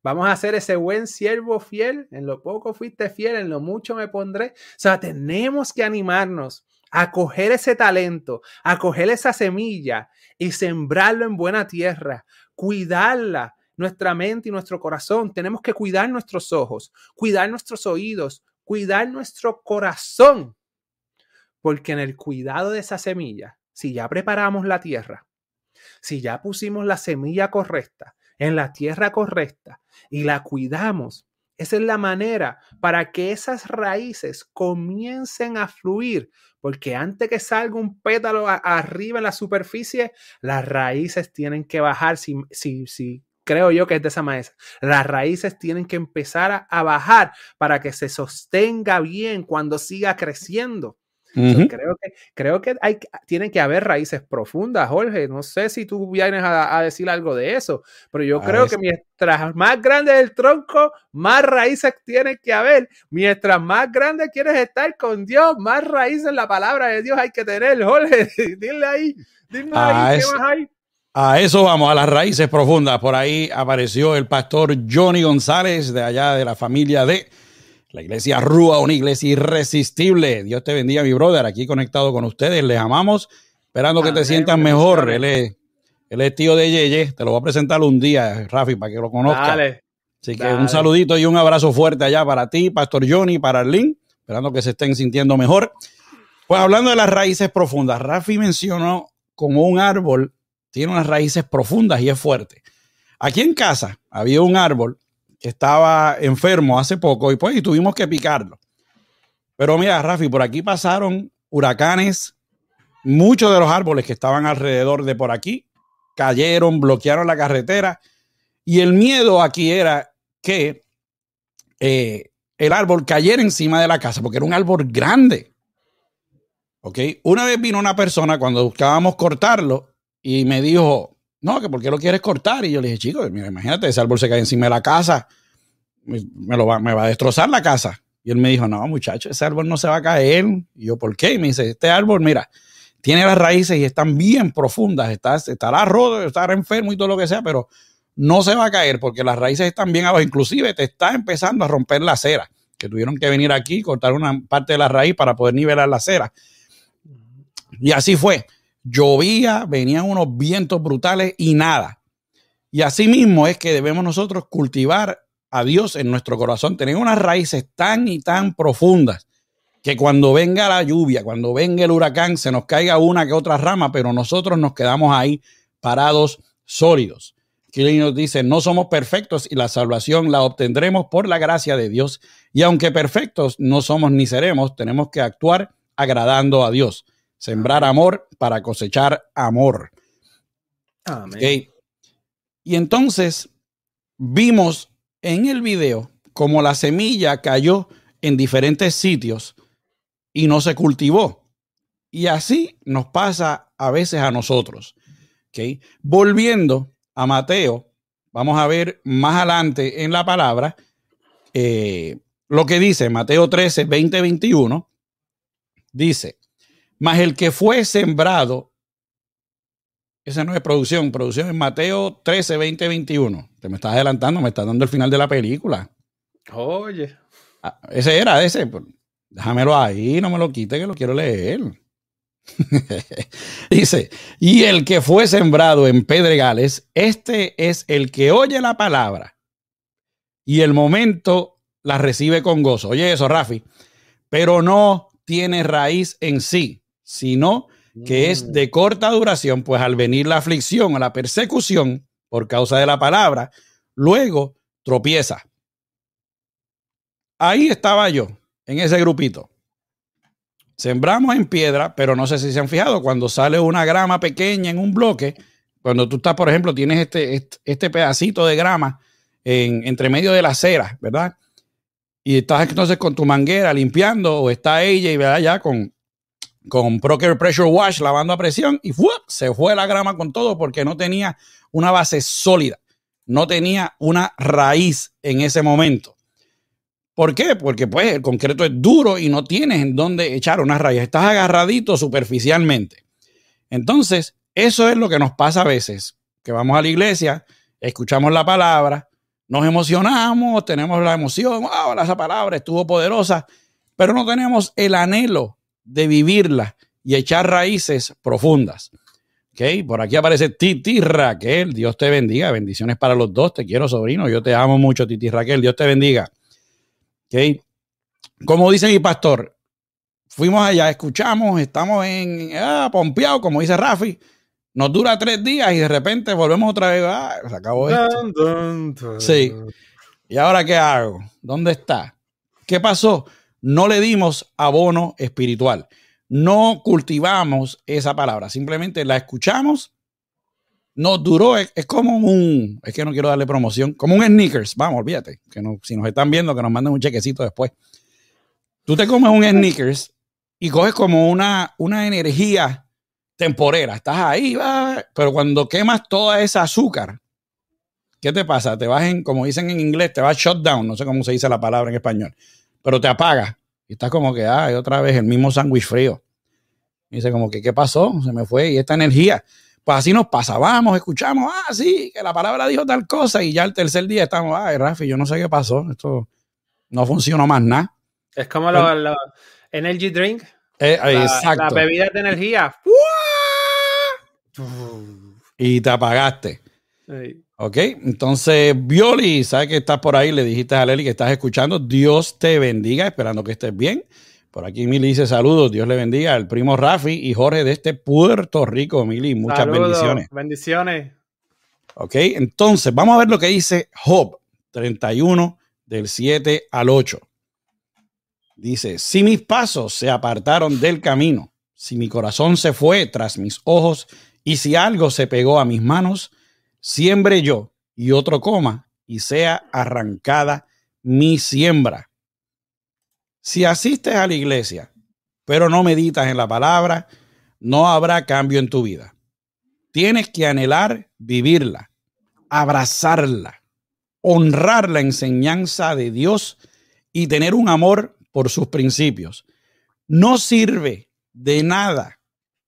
Vamos a hacer ese buen siervo fiel. En lo poco fuiste fiel, en lo mucho me pondré. O sea, tenemos que animarnos a coger ese talento, a coger esa semilla y sembrarlo en buena tierra, cuidarla, nuestra mente y nuestro corazón. Tenemos que cuidar nuestros ojos, cuidar nuestros oídos, cuidar nuestro corazón, porque en el cuidado de esa semilla, si ya preparamos la tierra, si ya pusimos la semilla correcta en la tierra correcta y la cuidamos, esa es la manera para que esas raíces comiencen a fluir, porque antes que salga un pétalo arriba en la superficie, las raíces tienen que bajar. Si, si, si creo yo que es de esa manera. Las raíces tienen que empezar a, bajar para que se sostenga bien cuando siga creciendo. creo que, creo que hay, tienen que haber raíces profundas, Jorge. No sé si tú vienes a, decir algo de eso, pero yo creo que mientras más grande el tronco, más raíces tienen que haber. Mientras más grande quieres estar con Dios, más raíces en la palabra de Dios hay que tener, Jorge. Dile ahí, dime ahí, ¿qué más hay? A eso vamos, a las raíces profundas. Por ahí apareció el pastor Johnny González, de allá de la familia de la iglesia Rúa, una iglesia irresistible. Dios te bendiga, mi brother, aquí conectado con ustedes. Les amamos, esperando que te sientas mejor. Él es, él es tío de Yeye. Te lo voy a presentar un día, Rafi, para que lo conozcas. Dale, Así que un saludito y un abrazo fuerte allá para ti, Pastor Johnny, para Arlene, esperando que se estén sintiendo mejor. Pues hablando de las raíces profundas, Rafi mencionó como un árbol tiene unas raíces profundas y es fuerte. Aquí en casa había un árbol que estaba enfermo hace poco y pues tuvimos que picarlo. Pero mira, Rafi, por aquí pasaron huracanes, muchos de los árboles que estaban alrededor de por aquí cayeron, bloquearon la carretera y el miedo aquí era que eh, el árbol cayera encima de la casa porque era un árbol grande. ¿Ok? Una vez vino una persona cuando buscábamos cortarlo y me dijo, no, que por qué lo quieres cortar. Y yo le dije, chico, imagínate, ese árbol se cae encima de la casa, me, lo va, me va a destrozar la casa. Y él me dijo, no, muchacho, ese árbol no se va a caer. Y yo, ¿por qué? Y me dice, este árbol, mira, tiene las raíces y están bien profundas, está, estará roto, estará enfermo y todo lo que sea, pero no se va a caer porque las raíces están bien abajo. Inclusive te está empezando a romper la acera, que tuvieron que venir aquí, cortar una parte de la raíz para poder nivelar la acera. Y así fue llovía, venían unos vientos brutales y nada. Y así mismo es que debemos nosotros cultivar a Dios en nuestro corazón, tener unas raíces tan y tan profundas que cuando venga la lluvia, cuando venga el huracán, se nos caiga una que otra rama, pero nosotros nos quedamos ahí parados sólidos. Aquí nos dice, no somos perfectos y la salvación la obtendremos por la gracia de Dios. Y aunque perfectos no somos ni seremos, tenemos que actuar agradando a Dios. Sembrar amor para cosechar amor. Amén. Y entonces vimos en el video como la semilla cayó en diferentes sitios y no se cultivó. Y así nos pasa a veces a nosotros. ¿okay? Volviendo a Mateo, vamos a ver más adelante en la palabra eh, lo que dice Mateo 13, 20, 21. Dice, mas el que fue sembrado, esa no es producción, producción en Mateo 13, 20, 21. Te me estás adelantando, me estás dando el final de la película. Oye. Ah, ese era, ese. Pues, déjamelo ahí, no me lo quite, que lo quiero leer. Dice, y el que fue sembrado en pedregales, este es el que oye la palabra y el momento la recibe con gozo. Oye eso, Rafi, pero no tiene raíz en sí, sino que es de corta duración, pues al venir la aflicción o la persecución por causa de la palabra, luego tropieza. Ahí estaba yo, en ese grupito. Sembramos en piedra, pero no sé si se han fijado, cuando sale una grama pequeña en un bloque, cuando tú estás, por ejemplo, tienes este, este, pedacito de grama en, entre medio de la acera, ¿verdad? Y estás entonces con tu manguera limpiando, o está ella y ¿verdad? ya con, con Proker Pressure Wash lavando a presión, y se fue la grama con todo porque no tenía una base sólida, no tenía una raíz en ese momento. ¿Por qué? Porque pues el concreto es duro y no tienes en dónde echar una raya. Estás agarradito superficialmente. Entonces, eso es lo que nos pasa a veces, que vamos a la iglesia, escuchamos la palabra, nos emocionamos, tenemos la emoción, wow, esa palabra estuvo poderosa, pero no tenemos el anhelo de vivirla y echar raíces profundas. Okay, por aquí aparece Titi Raquel, Dios te bendiga, bendiciones para los dos, te quiero sobrino, yo te amo mucho Titi Raquel, Dios te bendiga. ¿Okay? Como dice mi pastor, fuimos allá, escuchamos, estamos en ah, pompeado, como dice Rafi. Nos dura tres días y de repente volvemos otra vez. Ah, se acabó esto. Sí. ¿Y ahora qué hago? ¿Dónde está? ¿Qué pasó? No le dimos abono espiritual. No cultivamos esa palabra. Simplemente la escuchamos. Nos duró, es, como un, es que no quiero darle promoción, como un sneakers. Vamos, olvídate. Que no, si nos están viendo, que nos manden un chequecito después. Tú te comes un sneakers y coges como una, una energía temporera. Estás ahí, va, pero cuando quemas toda esa azúcar, ¿qué te pasa? Te vas en, como dicen en inglés, te vas shutdown, no sé cómo se dice la palabra en español, pero te apagas y estás como que, ay, otra vez el mismo sándwich frío. Y dice como que, ¿qué pasó? Se me fue y esta energía. Pues así nos pasábamos, escuchamos, ah, sí, que la palabra dijo tal cosa y ya el tercer día estamos, ay, Rafi, yo no sé qué pasó, esto no funcionó más nada. Es como los energy drink. Eh, exacto. La bebida de energía. Y te apagaste. Ok, entonces, Violi, sabes que estás por ahí, le dijiste a Leli que estás escuchando. Dios te bendiga, esperando que estés bien. Por aquí Mili dice saludos, Dios le bendiga al primo Rafi y Jorge de este Puerto Rico, Mili, muchas bendiciones. Bendiciones. Ok, entonces vamos a ver lo que dice Job 31 del 7 al 8. Dice, si mis pasos se apartaron del camino, si mi corazón se fue tras mis ojos y si algo se pegó a mis manos, siembre yo y otro coma y sea arrancada mi siembra. Si asistes a la iglesia, pero no meditas en la palabra, no habrá cambio en tu vida. Tienes que anhelar vivirla, abrazarla, honrar la enseñanza de Dios y tener un amor por sus principios. No sirve de nada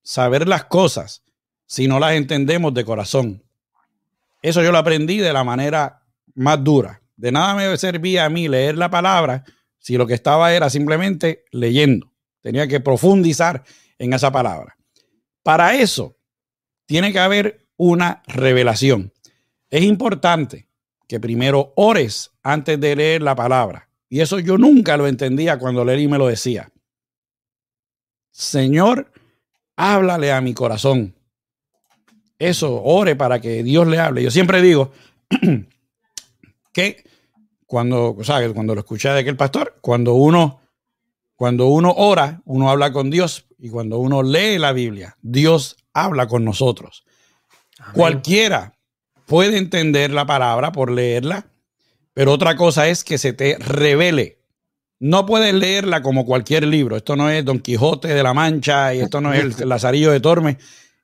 saber las cosas si no las entendemos de corazón. Eso yo lo aprendí de la manera más dura. De nada me servía a mí leer la palabra si lo que estaba era simplemente leyendo. Tenía que profundizar en esa palabra. Para eso tiene que haber una revelación. Es importante que primero ores antes de leer la palabra. Y eso yo nunca lo entendía cuando Leí me lo decía. Señor, háblale a mi corazón. Eso, ore para que Dios le hable. Yo siempre digo que cuando, o sea, cuando lo escuché de aquel pastor, cuando uno, Cuando uno ora, uno habla con Dios y cuando uno lee la Biblia, Dios habla con nosotros. Cualquiera puede entender la palabra por leerla, pero otra cosa es que se te revele. No puedes leerla como cualquier libro. Esto no es Don Quijote de la Mancha y esto no es el Lazarillo de Tormes.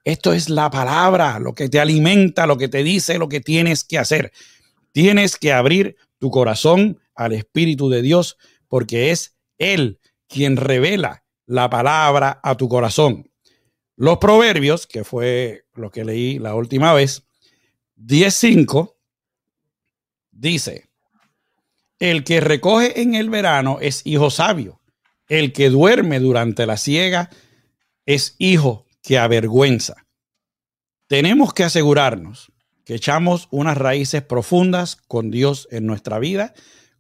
Esto es la palabra, lo que te alimenta, lo que te dice, lo que tienes que hacer. Tienes que abrir tu corazón al Espíritu de Dios porque es Él quien revela la palabra a tu corazón. Los proverbios, que fue lo que leí la última vez, 10.5, dice, el que recoge en el verano es hijo sabio, el que duerme durante la siega es hijo que avergüenza. Tenemos que asegurarnos que echamos unas raíces profundas con Dios en nuestra vida,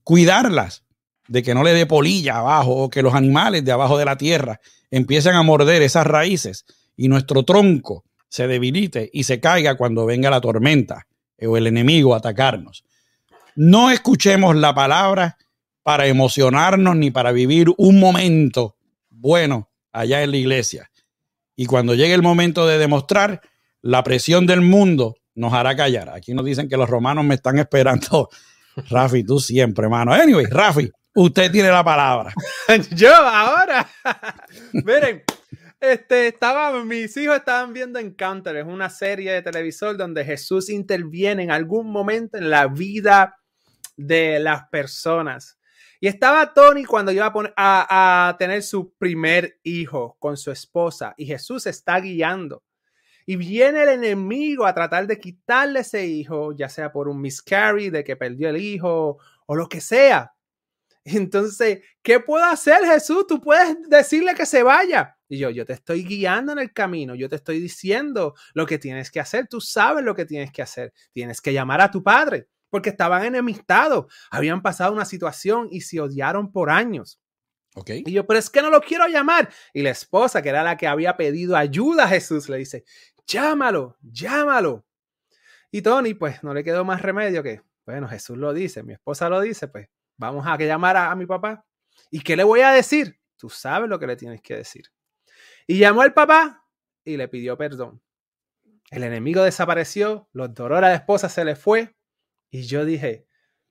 cuidarlas de que no le dé polilla abajo o que los animales de abajo de la tierra empiecen a morder esas raíces y nuestro tronco se debilite y se caiga cuando venga la tormenta o el enemigo a atacarnos. No escuchemos la palabra para emocionarnos ni para vivir un momento bueno allá en la iglesia. Y cuando llegue el momento de demostrar, la presión del mundo nos hará callar. Aquí nos dicen que los romanos me están esperando. Rafi, tú siempre, hermano. Anyway, Rafi, usted tiene la palabra. Yo ahora. Miren, este, estaba, mis hijos estaban viendo Encounter, es una serie de televisor donde Jesús interviene en algún momento en la vida de las personas. Y estaba Tony cuando iba a, a, tener su primer hijo con su esposa y Jesús está guiando. Y viene el enemigo a tratar de quitarle ese hijo, ya sea por un miscarry, de que perdió el hijo o lo que sea. Entonces, ¿qué puedo hacer, Jesús? Tú puedes decirle que se vaya. Y yo, yo te estoy guiando en el camino, yo te estoy diciendo lo que tienes que hacer, tú sabes lo que tienes que hacer. Tienes que llamar a tu padre porque estaban enemistados, habían pasado una situación y se odiaron por años. Okay. Y yo, pero es que no lo quiero llamar. Y la esposa, que era la que había pedido ayuda a Jesús, le dice, llámalo, llámalo. Y Tony, pues no le quedó más remedio que, bueno, Jesús lo dice, mi esposa lo dice, pues vamos a que llamar a, a mi papá. ¿Y qué le voy a decir? Tú sabes lo que le tienes que decir. Y llamó al papá y le pidió perdón. El enemigo desapareció, los dolores a la esposa se le fue y yo dije,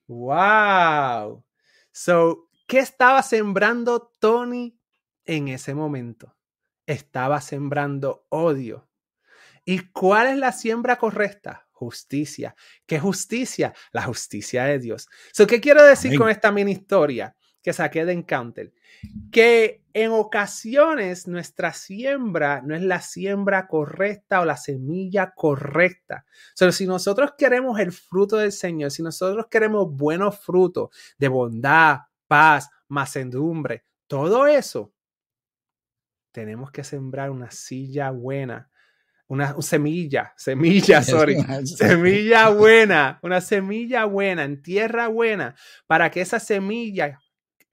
wow. So, ¿qué estaba sembrando Tony en ese momento? Estaba sembrando odio. ¿Y cuál es la siembra correcta? Justicia. ¿Qué justicia? La justicia de Dios. So, ¿Qué quiero decir con esta mini historia que saqué de Encounter? que en ocasiones nuestra siembra no es la siembra correcta o la semilla correcta. Pero si nosotros queremos el fruto del Señor, si nosotros queremos buenos frutos de bondad, paz, macedumbre, todo eso, tenemos que sembrar una silla buena, una semilla, semilla, sorry, semilla buena, una semilla buena, en tierra buena, para que esa semilla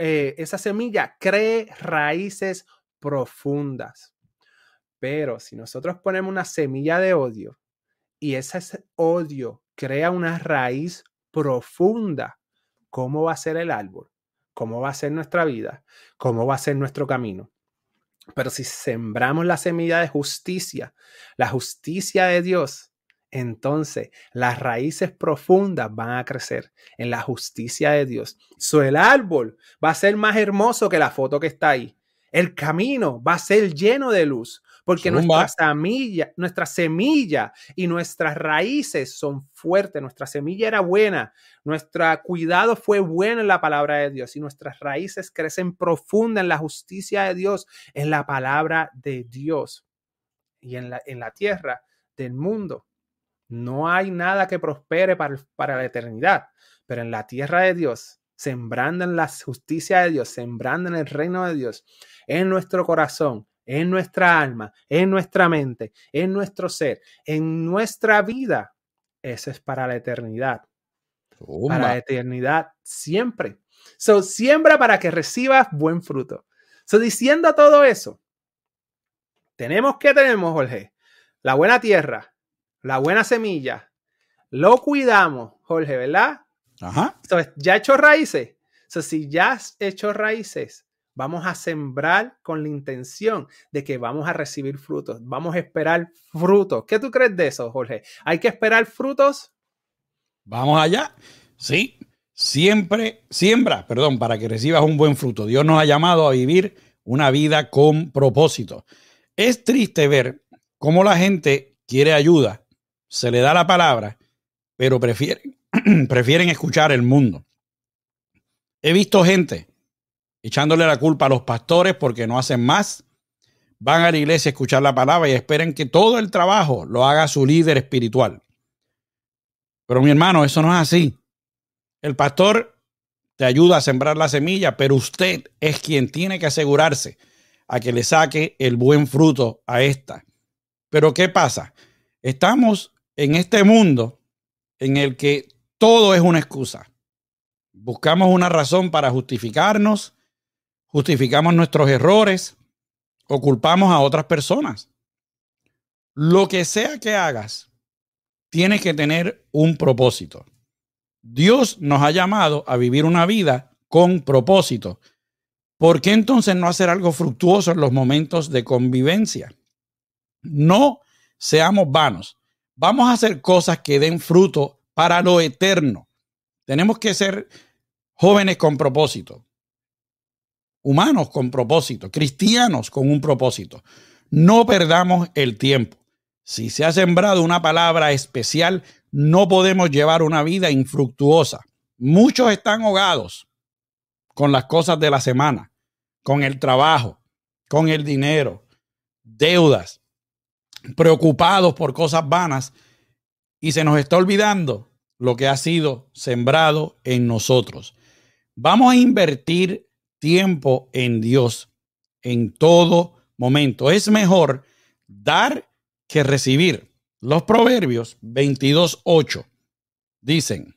eh, esa semilla cree raíces profundas. Pero si nosotros ponemos una semilla de odio y ese odio crea una raíz profunda, ¿cómo va a ser el árbol? ¿Cómo va a ser nuestra vida? ¿Cómo va a ser nuestro camino? Pero si sembramos la semilla de justicia, la justicia de Dios, entonces las raíces profundas van a crecer en la justicia de Dios. So, el árbol va a ser más hermoso que la foto que está ahí. El camino va a ser lleno de luz, porque nuestra semilla, nuestra semilla y nuestras raíces son fuertes. Nuestra semilla era buena, nuestro cuidado fue bueno en la palabra de Dios y nuestras raíces crecen profunda en la justicia de Dios, en la palabra de Dios y en la, en la tierra del mundo. No hay nada que prospere para, para la eternidad, pero en la tierra de Dios, sembrando en la justicia de Dios, sembrando en el reino de Dios, en nuestro corazón, en nuestra alma, en nuestra mente, en nuestro ser, en nuestra vida, eso es para la eternidad. Para la eternidad siempre. So, siembra para que recibas buen fruto. So, diciendo todo eso, tenemos que tenemos, Jorge, la buena tierra, la buena semilla, lo cuidamos, Jorge, ¿verdad? Ajá. Entonces, ya hecho raíces. Entonces, si ya has hecho raíces, Vamos a sembrar con la intención de que vamos a recibir frutos. Vamos a esperar frutos. ¿Qué tú crees de eso, Jorge? ¿Hay que esperar frutos? Vamos allá. Sí, siempre siembra, perdón, para que recibas un buen fruto. Dios nos ha llamado a vivir una vida con propósito. Es triste ver cómo la gente quiere ayuda, se le da la palabra, pero prefieren, prefieren escuchar el mundo. He visto gente echándole la culpa a los pastores porque no hacen más. Van a la iglesia a escuchar la palabra y esperen que todo el trabajo lo haga su líder espiritual. Pero mi hermano, eso no es así. El pastor te ayuda a sembrar la semilla, pero usted es quien tiene que asegurarse a que le saque el buen fruto a esta. Pero ¿qué pasa? Estamos en este mundo en el que todo es una excusa. Buscamos una razón para justificarnos, justificamos nuestros errores o culpamos a otras personas. Lo que sea que hagas, tiene que tener un propósito. Dios nos ha llamado a vivir una vida con propósito. ¿Por qué entonces no hacer algo fructuoso en los momentos de convivencia? No seamos vanos. Vamos a hacer cosas que den fruto para lo eterno. Tenemos que ser jóvenes con propósito humanos con propósito, cristianos con un propósito. No perdamos el tiempo. Si se ha sembrado una palabra especial, no podemos llevar una vida infructuosa. Muchos están ahogados con las cosas de la semana, con el trabajo, con el dinero, deudas, preocupados por cosas vanas y se nos está olvidando lo que ha sido sembrado en nosotros. Vamos a invertir tiempo en Dios en todo momento. Es mejor dar que recibir. Los Proverbios 22.8 dicen,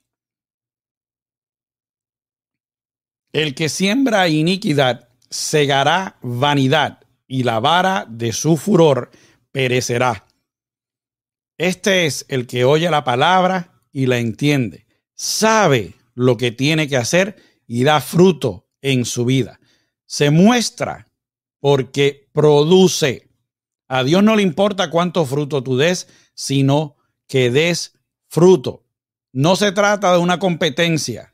el que siembra iniquidad segará vanidad y la vara de su furor perecerá. Este es el que oye la palabra y la entiende, sabe lo que tiene que hacer y da fruto en su vida. Se muestra porque produce. A Dios no le importa cuánto fruto tú des, sino que des fruto. No se trata de una competencia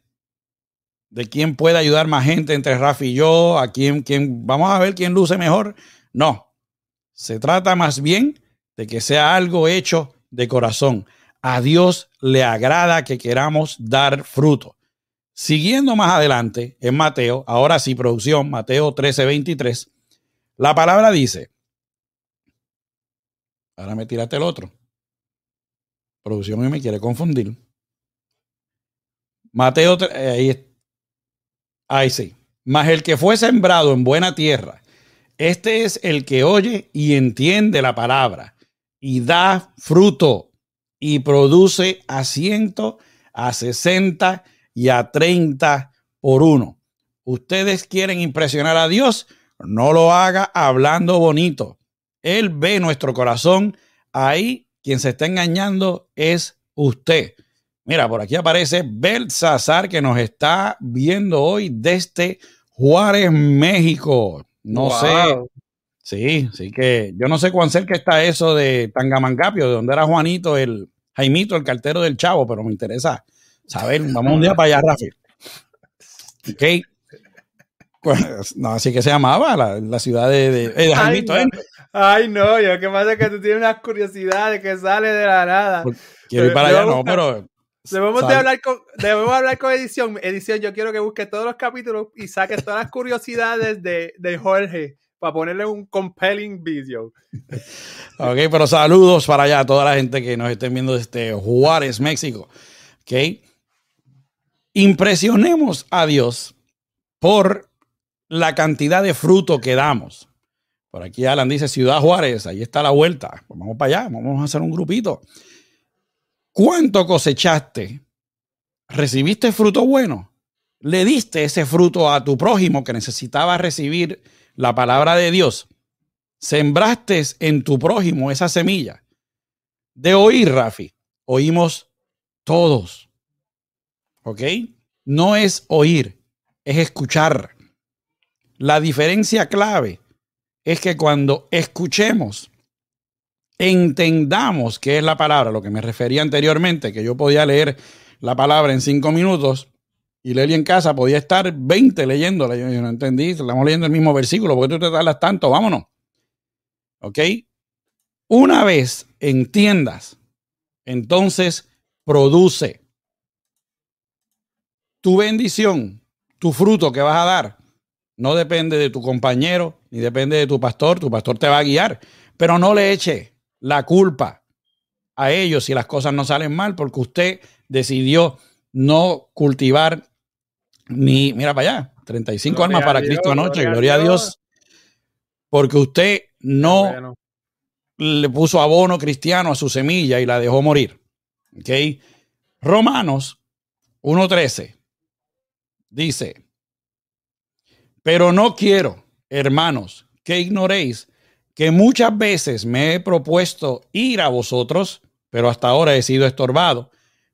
de quién puede ayudar más gente entre Rafi y yo, a quién, quién, vamos a ver quién luce mejor. No, se trata más bien de que sea algo hecho de corazón. A Dios le agrada que queramos dar fruto. Siguiendo más adelante en Mateo, ahora sí, producción, Mateo 13:23, la palabra dice, ahora me tiraste el otro. Producción me quiere confundir. Mateo, eh, ahí, ahí sí. Mas el que fue sembrado en buena tierra, este es el que oye y entiende la palabra y da fruto y produce a ciento, a sesenta y a 30 por uno. Ustedes quieren impresionar a Dios, no lo haga hablando bonito. Él ve nuestro corazón. Ahí quien se está engañando es usted. Mira, por aquí aparece Belsasar que nos está viendo hoy desde Juárez, México. No sé. Sí, sí que yo no sé cuán cerca está eso de Tangamangapio, de donde era Juanito, el Jaimito, el cartero del Chavo, pero me interesa saber, vamos un día para allá, Rafi. Ok. Pues, no, así que se llamaba la, ciudad de, de, eh, Ay, no. ¿eh? Ay, no, yo que pasa es que tú tienes unas curiosidades que sale de la nada. Pues, quiero ir para allá, no, pero. Debemos de hablar, con, debemos hablar con edición. Edición, yo quiero que busque todos los capítulos y saque todas las curiosidades de, de Jorge para ponerle un compelling video. Ok, pero saludos para allá a toda la gente que nos estén viendo desde Juárez, México. Ok. Impresionemos a Dios por la cantidad de fruto que damos. Por aquí Alan dice Ciudad Juárez, ahí está la vuelta. Pues vamos para allá, vamos a hacer un grupito. ¿Cuánto cosechaste? ¿Recibiste fruto bueno? ¿Le diste ese fruto a tu prójimo que necesitaba recibir la palabra de Dios? ¿Sembraste en tu prójimo esa semilla? De oír, Rafi, oímos todos. ¿Ok? No es oír, es escuchar. La diferencia clave es que cuando escuchemos, entendamos qué es la palabra, lo que me refería anteriormente, que yo podía leer la palabra en cinco minutos y Leli en casa podía estar 20 leyéndola. Yo, no entendí, estamos leyendo el mismo versículo, ¿por qué tú te tardas tanto? Vámonos. ¿Ok? Una vez entiendas, entonces produce tu bendición, tu fruto que vas a dar, no depende de tu compañero, ni depende de tu pastor, tu pastor te va a guiar, pero no le eche la culpa a ellos si las cosas no salen mal, porque usted decidió no cultivar ni, mira para allá, 35 almas para Cristo anoche, gloria, a Dios. Porque usted no le puso abono cristiano a su semilla y la dejó morir. ¿Ok? Romanos 1.13 dice, pero no quiero, hermanos, que ignoréis que muchas veces me he propuesto ir a vosotros, pero hasta ahora he sido estorbado,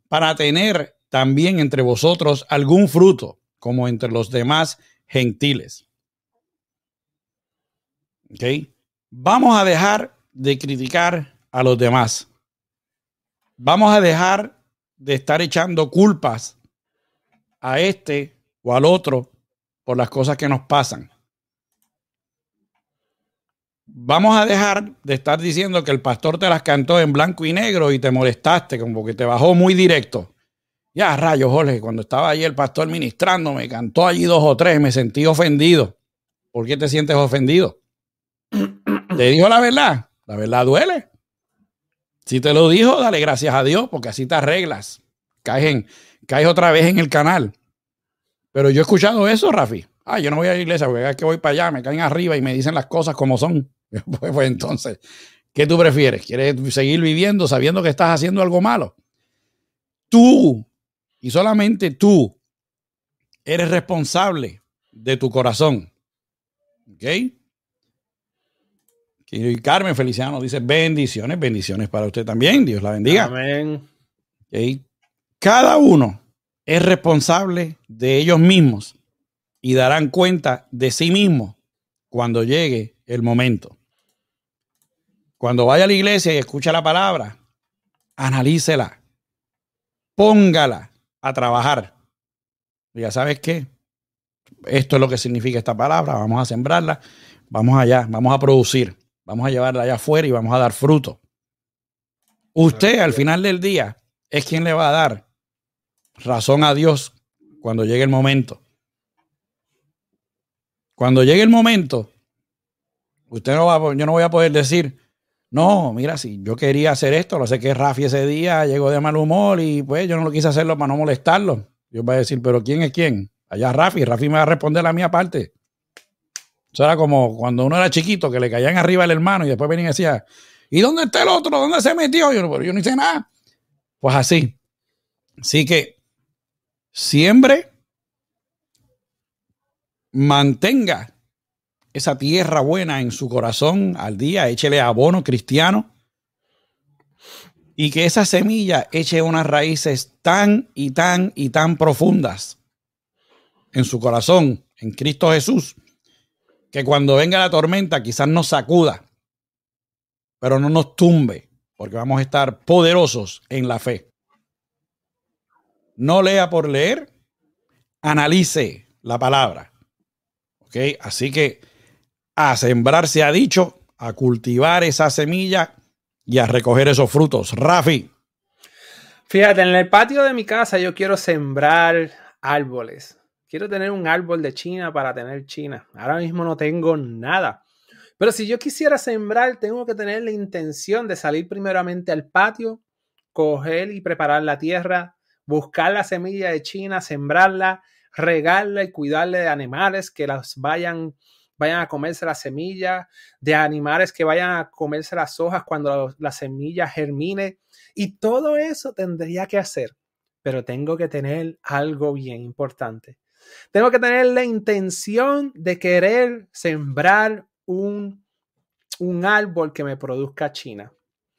para tener también entre vosotros algún fruto como entre los demás gentiles. Vamos a dejar de criticar a los demás. Vamos a dejar de estar echando culpas a este o al otro por las cosas que nos pasan. Vamos a dejar de estar diciendo que el pastor te las cantó en blanco y negro y te molestaste, como que te bajó muy directo. Ya, rayos, Jorge, cuando estaba allí el pastor ministrando, me cantó allí dos o tres, me sentí ofendido. ¿Por qué te sientes ofendido? ¿Te dijo la verdad? La verdad duele. Si te lo dijo, dale gracias a Dios, porque así te arreglas. Caes, caes otra vez en el canal. Pero yo he escuchado eso, Rafi. Ah, yo no voy a la iglesia porque es que voy para allá, me caen arriba y me dicen las cosas como son. Pues, pues entonces, ¿qué tú prefieres? ¿Quieres seguir viviendo sabiendo que estás haciendo algo malo? Tú y solamente tú eres responsable de tu corazón. ¿Ok? Y Carmen Feliciano dice bendiciones, bendiciones para usted también. Dios la bendiga. Amén. Cada uno es responsable de ellos mismos y darán cuenta de sí mismos cuando llegue el momento. Cuando vaya a la iglesia y escucha la palabra, analícela, póngala a trabajar. Ya sabes qué, esto es lo que significa esta palabra, vamos a sembrarla, vamos allá, vamos a producir, vamos a llevarla allá afuera y vamos a dar fruto. Usted al final del día es quien le va a dar razón a Dios cuando llegue el momento. Cuando llegue el momento, usted no va, yo no voy a poder decir, no, mira, si yo quería hacer esto, lo sé que Rafi ese día llegó de mal humor y pues yo no lo quise hacerlo para no molestarlo. Yo voy a decir, pero ¿quién es quién? Allá Rafi, Rafi me va a responder la mía parte. Eso era como cuando uno era chiquito, que le caían arriba el hermano y después venía y decía, ¿y dónde está el otro? ¿Dónde se metió? Yo, pero yo no hice nada. Pues así. Así que siempre mantenga esa tierra buena en su corazón al día, échele abono cristiano y que esa semilla eche unas raíces tan y tan y tan profundas en su corazón, en Cristo Jesús, que cuando venga la tormenta quizás nos sacuda, pero no nos tumbe, porque vamos a estar poderosos en la fe. No lea por leer, analice la palabra. ¿Ok? Así que a sembrar se ha dicho, a cultivar esa semilla y a recoger esos frutos. Rafi. Fíjate, en el patio de mi casa yo quiero sembrar árboles. Quiero tener un árbol de China para tener China. Ahora mismo no tengo nada. Pero si yo quisiera sembrar, tengo que tener la intención de salir primeramente al patio, coger y preparar la tierra, buscar la semilla de China, sembrarla, regarla y cuidarle de animales que las vayan vayan a comerse las semillas, de animales que vayan a comerse las hojas cuando la semilla germine. Y todo eso tendría que hacer, pero tengo que tener algo bien importante. Tengo que tener la intención de querer sembrar un, un árbol que me produzca China.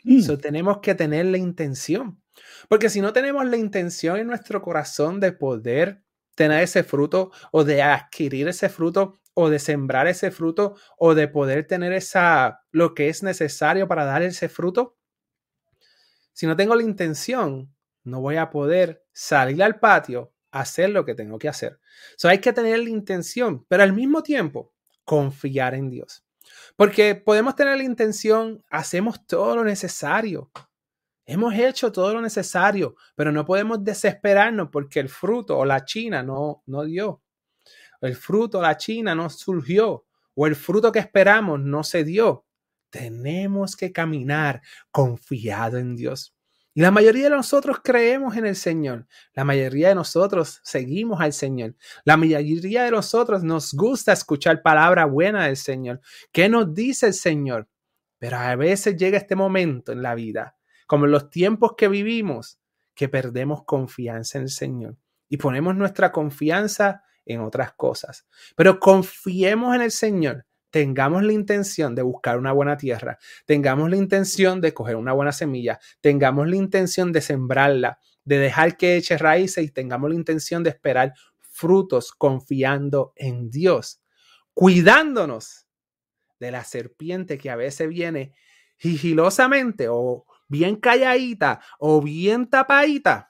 Mm. tenemos que tener la intención. Porque si no tenemos la intención en nuestro corazón de poder tener ese fruto o de adquirir ese fruto, o de sembrar ese fruto o de poder tener esa lo que es necesario para dar ese fruto, si no tengo la intención, no voy a poder salir al patio a hacer lo que tengo que hacer. So, hay que tener la intención, pero al mismo tiempo confiar en Dios. Porque podemos tener la intención, hacemos todo lo necesario. Hemos hecho todo lo necesario, pero no podemos desesperarnos porque el fruto o la china no, no dio. El fruto, la china no surgió o el fruto que esperamos no se dio. Tenemos que caminar confiado en Dios. Y la mayoría de nosotros creemos en el Señor. La mayoría de nosotros seguimos al Señor. La mayoría de nosotros nos gusta escuchar palabra buena del Señor. ¿Qué nos dice el Señor? Pero a veces llega este momento en la vida, como en los tiempos que vivimos, que perdemos confianza en el Señor y ponemos nuestra confianza en otras cosas. Pero confiemos en el Señor. Tengamos la intención de buscar una buena tierra, tengamos la intención de coger una buena semilla, tengamos la intención de sembrarla, de dejar que eche raíces y tengamos la intención de esperar frutos confiando en Dios, cuidándonos de la serpiente que a veces viene sigilosamente o bien calladita o bien tapadita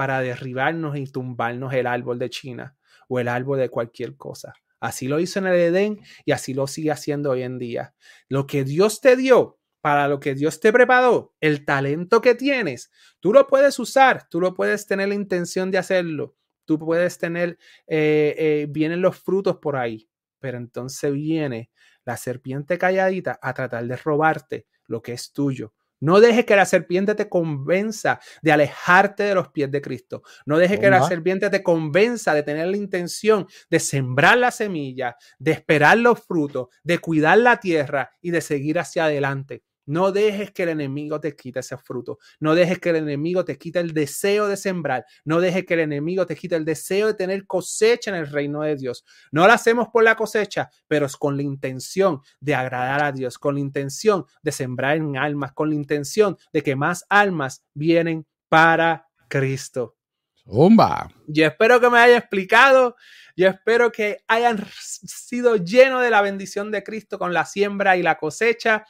para derribarnos y tumbarnos el árbol de China o el árbol de cualquier cosa. Así lo hizo en el Edén y así lo sigue haciendo hoy en día. Lo que Dios te dio, para lo que Dios te preparó, el talento que tienes, tú lo puedes usar, tú lo puedes tener la intención de hacerlo, tú puedes tener, eh, eh, vienen los frutos por ahí, pero entonces viene la serpiente calladita a tratar de robarte lo que es tuyo, no dejes que la serpiente te convenza de alejarte de los pies de Cristo. No dejes que la serpiente te convenza de tener la intención de sembrar la semilla, de esperar los frutos, de cuidar la tierra y de seguir hacia adelante. No dejes que el enemigo te quite ese fruto. No dejes que el enemigo te quite el deseo de sembrar. No dejes que el enemigo te quite el deseo de tener cosecha en el reino de Dios. No lo hacemos por la cosecha, pero es con la intención de agradar a Dios, con la intención de sembrar en almas, con la intención de que más almas vienen para Cristo. Zumba. Yo espero que me haya explicado. Yo espero que hayan sido llenos de la bendición de Cristo con la siembra y la cosecha.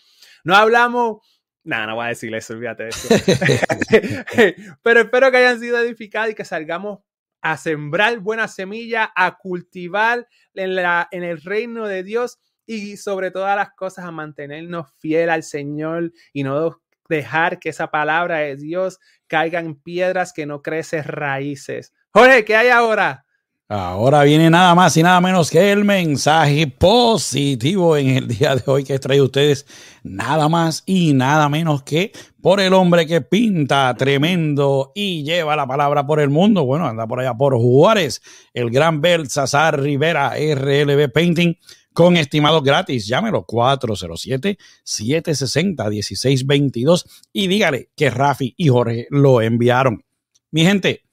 No hablamos. Nada, no voy a decirle eso, olvídate de eso. Pero espero que hayan sido edificados y que salgamos a sembrar buena semilla, a cultivar en, la, en el reino de Dios y sobre todas las cosas a mantenernos fiel al Señor y no dejar que esa palabra de Dios caiga en piedras que no crecen raíces. Jorge, ¿qué hay ahora? Ahora viene nada más y nada menos que el mensaje positivo en el día de hoy que trae ustedes nada más y nada menos que por el hombre que pinta tremendo y lleva la palabra por el mundo. Bueno, anda por allá por Juárez, el gran Belsasar Rivera RLB Painting con estimados gratis. Llámelo 407-760-1622 y dígale que Rafi y Jorge lo enviaron. Mi gente,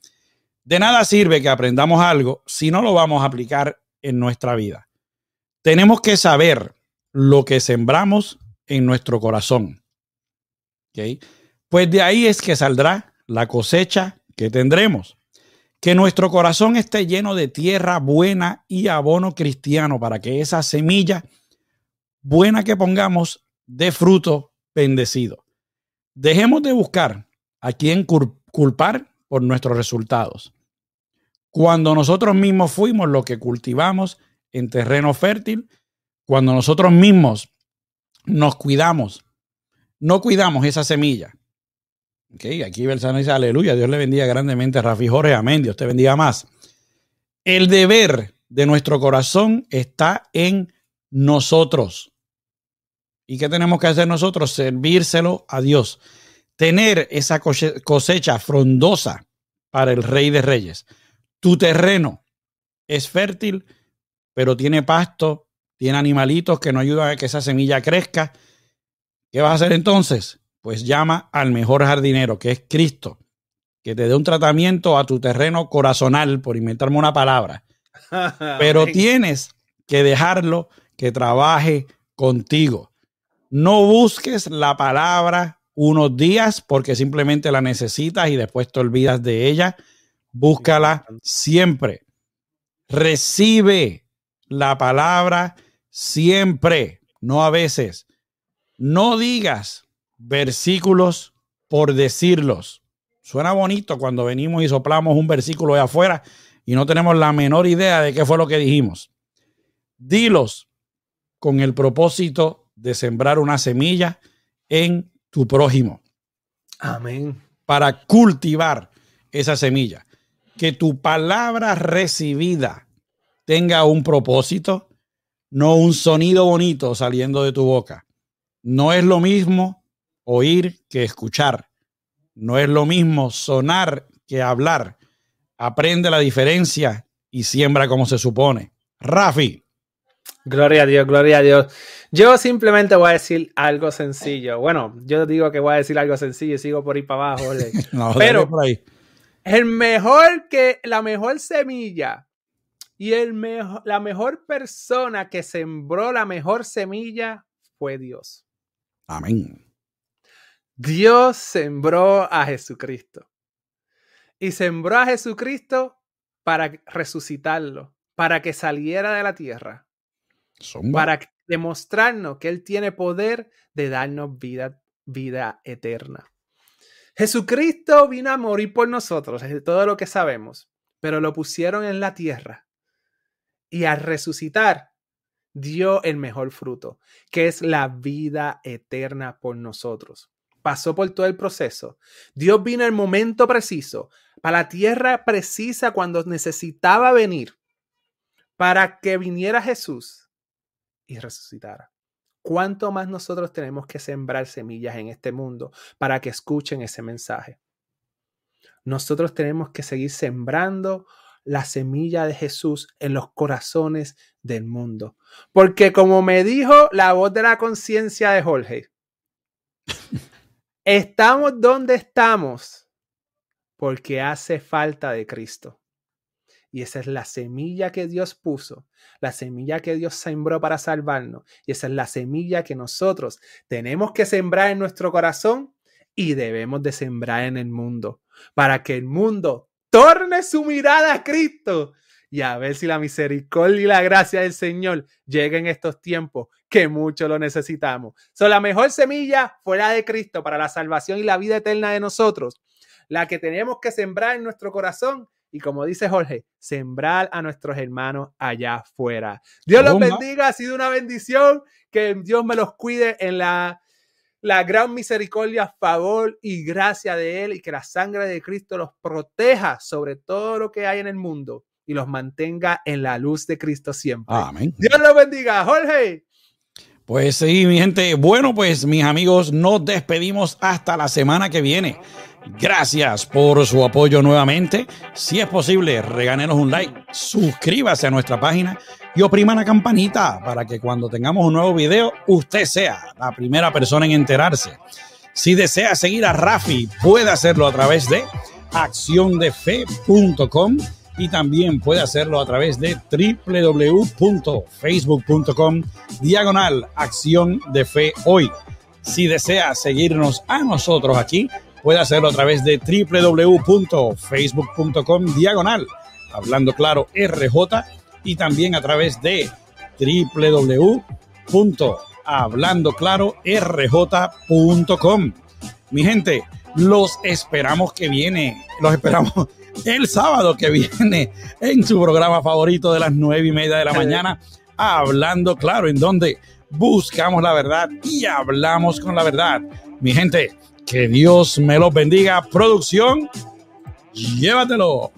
de nada sirve que aprendamos algo si no lo vamos a aplicar en nuestra vida. Tenemos que saber lo que sembramos en nuestro corazón. Pues de ahí es que saldrá la cosecha que tendremos. Que nuestro corazón esté lleno de tierra buena y abono cristiano para que esa semilla buena que pongamos dé fruto bendecido. Dejemos de buscar a quien culpar por nuestros resultados cuando nosotros mismos fuimos lo que cultivamos en terreno fértil, cuando nosotros mismos nos cuidamos, no cuidamos esa semilla. Okay, aquí Bersano dice, aleluya, Dios le bendiga grandemente a Rafi Jorge, amén, Dios te bendiga más. El deber de nuestro corazón está en nosotros. ¿Y qué tenemos que hacer nosotros? Servírselo a Dios. Tener esa cosecha frondosa para el Rey de Reyes tu terreno es fértil, pero tiene pasto, tiene animalitos que no ayudan a que esa semilla crezca. ¿Qué vas a hacer entonces? Pues llama al mejor jardinero, que es Cristo, que te dé un tratamiento a tu terreno corazonal, por inventarme una palabra. Pero tienes que dejarlo que trabaje contigo. No busques la palabra unos días porque simplemente la necesitas y después te olvidas de ella búscala siempre. Recibe la palabra siempre, no a veces. No digas versículos por decirlos. Suena bonito cuando venimos y soplamos un versículo de afuera y no tenemos la menor idea de qué fue lo que dijimos. Dilos con el propósito de sembrar una semilla en tu prójimo. Amén. Para cultivar esa semilla. Que tu palabra recibida tenga un propósito, no un sonido bonito saliendo de tu boca. No es lo mismo oír que escuchar. No es lo mismo sonar que hablar. Aprende la diferencia y siembra como se supone. Rafi. Gloria a Dios, gloria a Dios. Yo simplemente voy a decir algo sencillo. Bueno, yo digo que voy a decir algo sencillo y sigo por ahí para abajo. Pero por ahí. El mejor que la mejor semilla y el la mejor persona que sembró la mejor semilla fue Dios. Amén. Dios sembró a Jesucristo. Y sembró a Jesucristo para resucitarlo, para que saliera de la tierra para demostrarnos que Él tiene poder de darnos vida, vida eterna. Jesucristo vino a morir por nosotros, es todo lo que sabemos, pero lo pusieron en la tierra y al resucitar dio el mejor fruto, que es la vida eterna por nosotros. Pasó por todo el proceso. Dios vino el momento preciso, para la tierra precisa cuando necesitaba venir, para que viniera Jesús y resucitara. ¿Cuánto más nosotros tenemos que sembrar semillas en este mundo para que escuchen ese mensaje? Nosotros tenemos que seguir sembrando la semilla de Jesús en los corazones del mundo. Porque como me dijo la voz de la conciencia de Jorge, estamos donde estamos porque hace falta de Cristo. Y esa es la semilla que Dios puso, la semilla que Dios sembró para salvarnos. Y esa es la semilla que nosotros tenemos que sembrar en nuestro corazón y debemos de sembrar en el mundo, para que el mundo torne su mirada a Cristo y a ver si la misericordia y la gracia del Señor lleguen en estos tiempos que mucho lo necesitamos. Son la mejor semilla fuera de Cristo para la salvación y la vida eterna de nosotros, la que tenemos que sembrar en nuestro corazón y como dice Jorge, sembrar a nuestros hermanos allá afuera. Dios los bendiga, ha sido una bendición, que Dios me los cuide en la, la gran misericordia, favor y gracia de Él y que la sangre de Cristo los proteja sobre todo lo que hay en el mundo y los mantenga en la luz de Cristo siempre. Amén. Dios los bendiga, Jorge. Pues sí, mi gente. Bueno, pues mis amigos, nos despedimos hasta la semana que viene. Gracias por su apoyo nuevamente. Si es posible, regálenos un like, suscríbase a nuestra página y oprima la campanita para que cuando tengamos un nuevo video, usted sea la primera persona en enterarse. Si desea seguir a Rafi, puede hacerlo a través de acciondefe.com y también puede hacerlo a través de www.facebook.com diagonal acción de fe hoy. Si desea seguirnos a nosotros aquí, puede hacerlo a través de www.facebook.com diagonal, hablando claro RJ, y también a través de www.hablandoclarorj.com. Mi gente, los esperamos que viene, los esperamos el sábado que viene en su programa favorito de las nueve y media de la mañana, hablando claro, en donde buscamos la verdad y hablamos con la verdad. Mi gente, que Dios me los bendiga. Producción, llévatelo.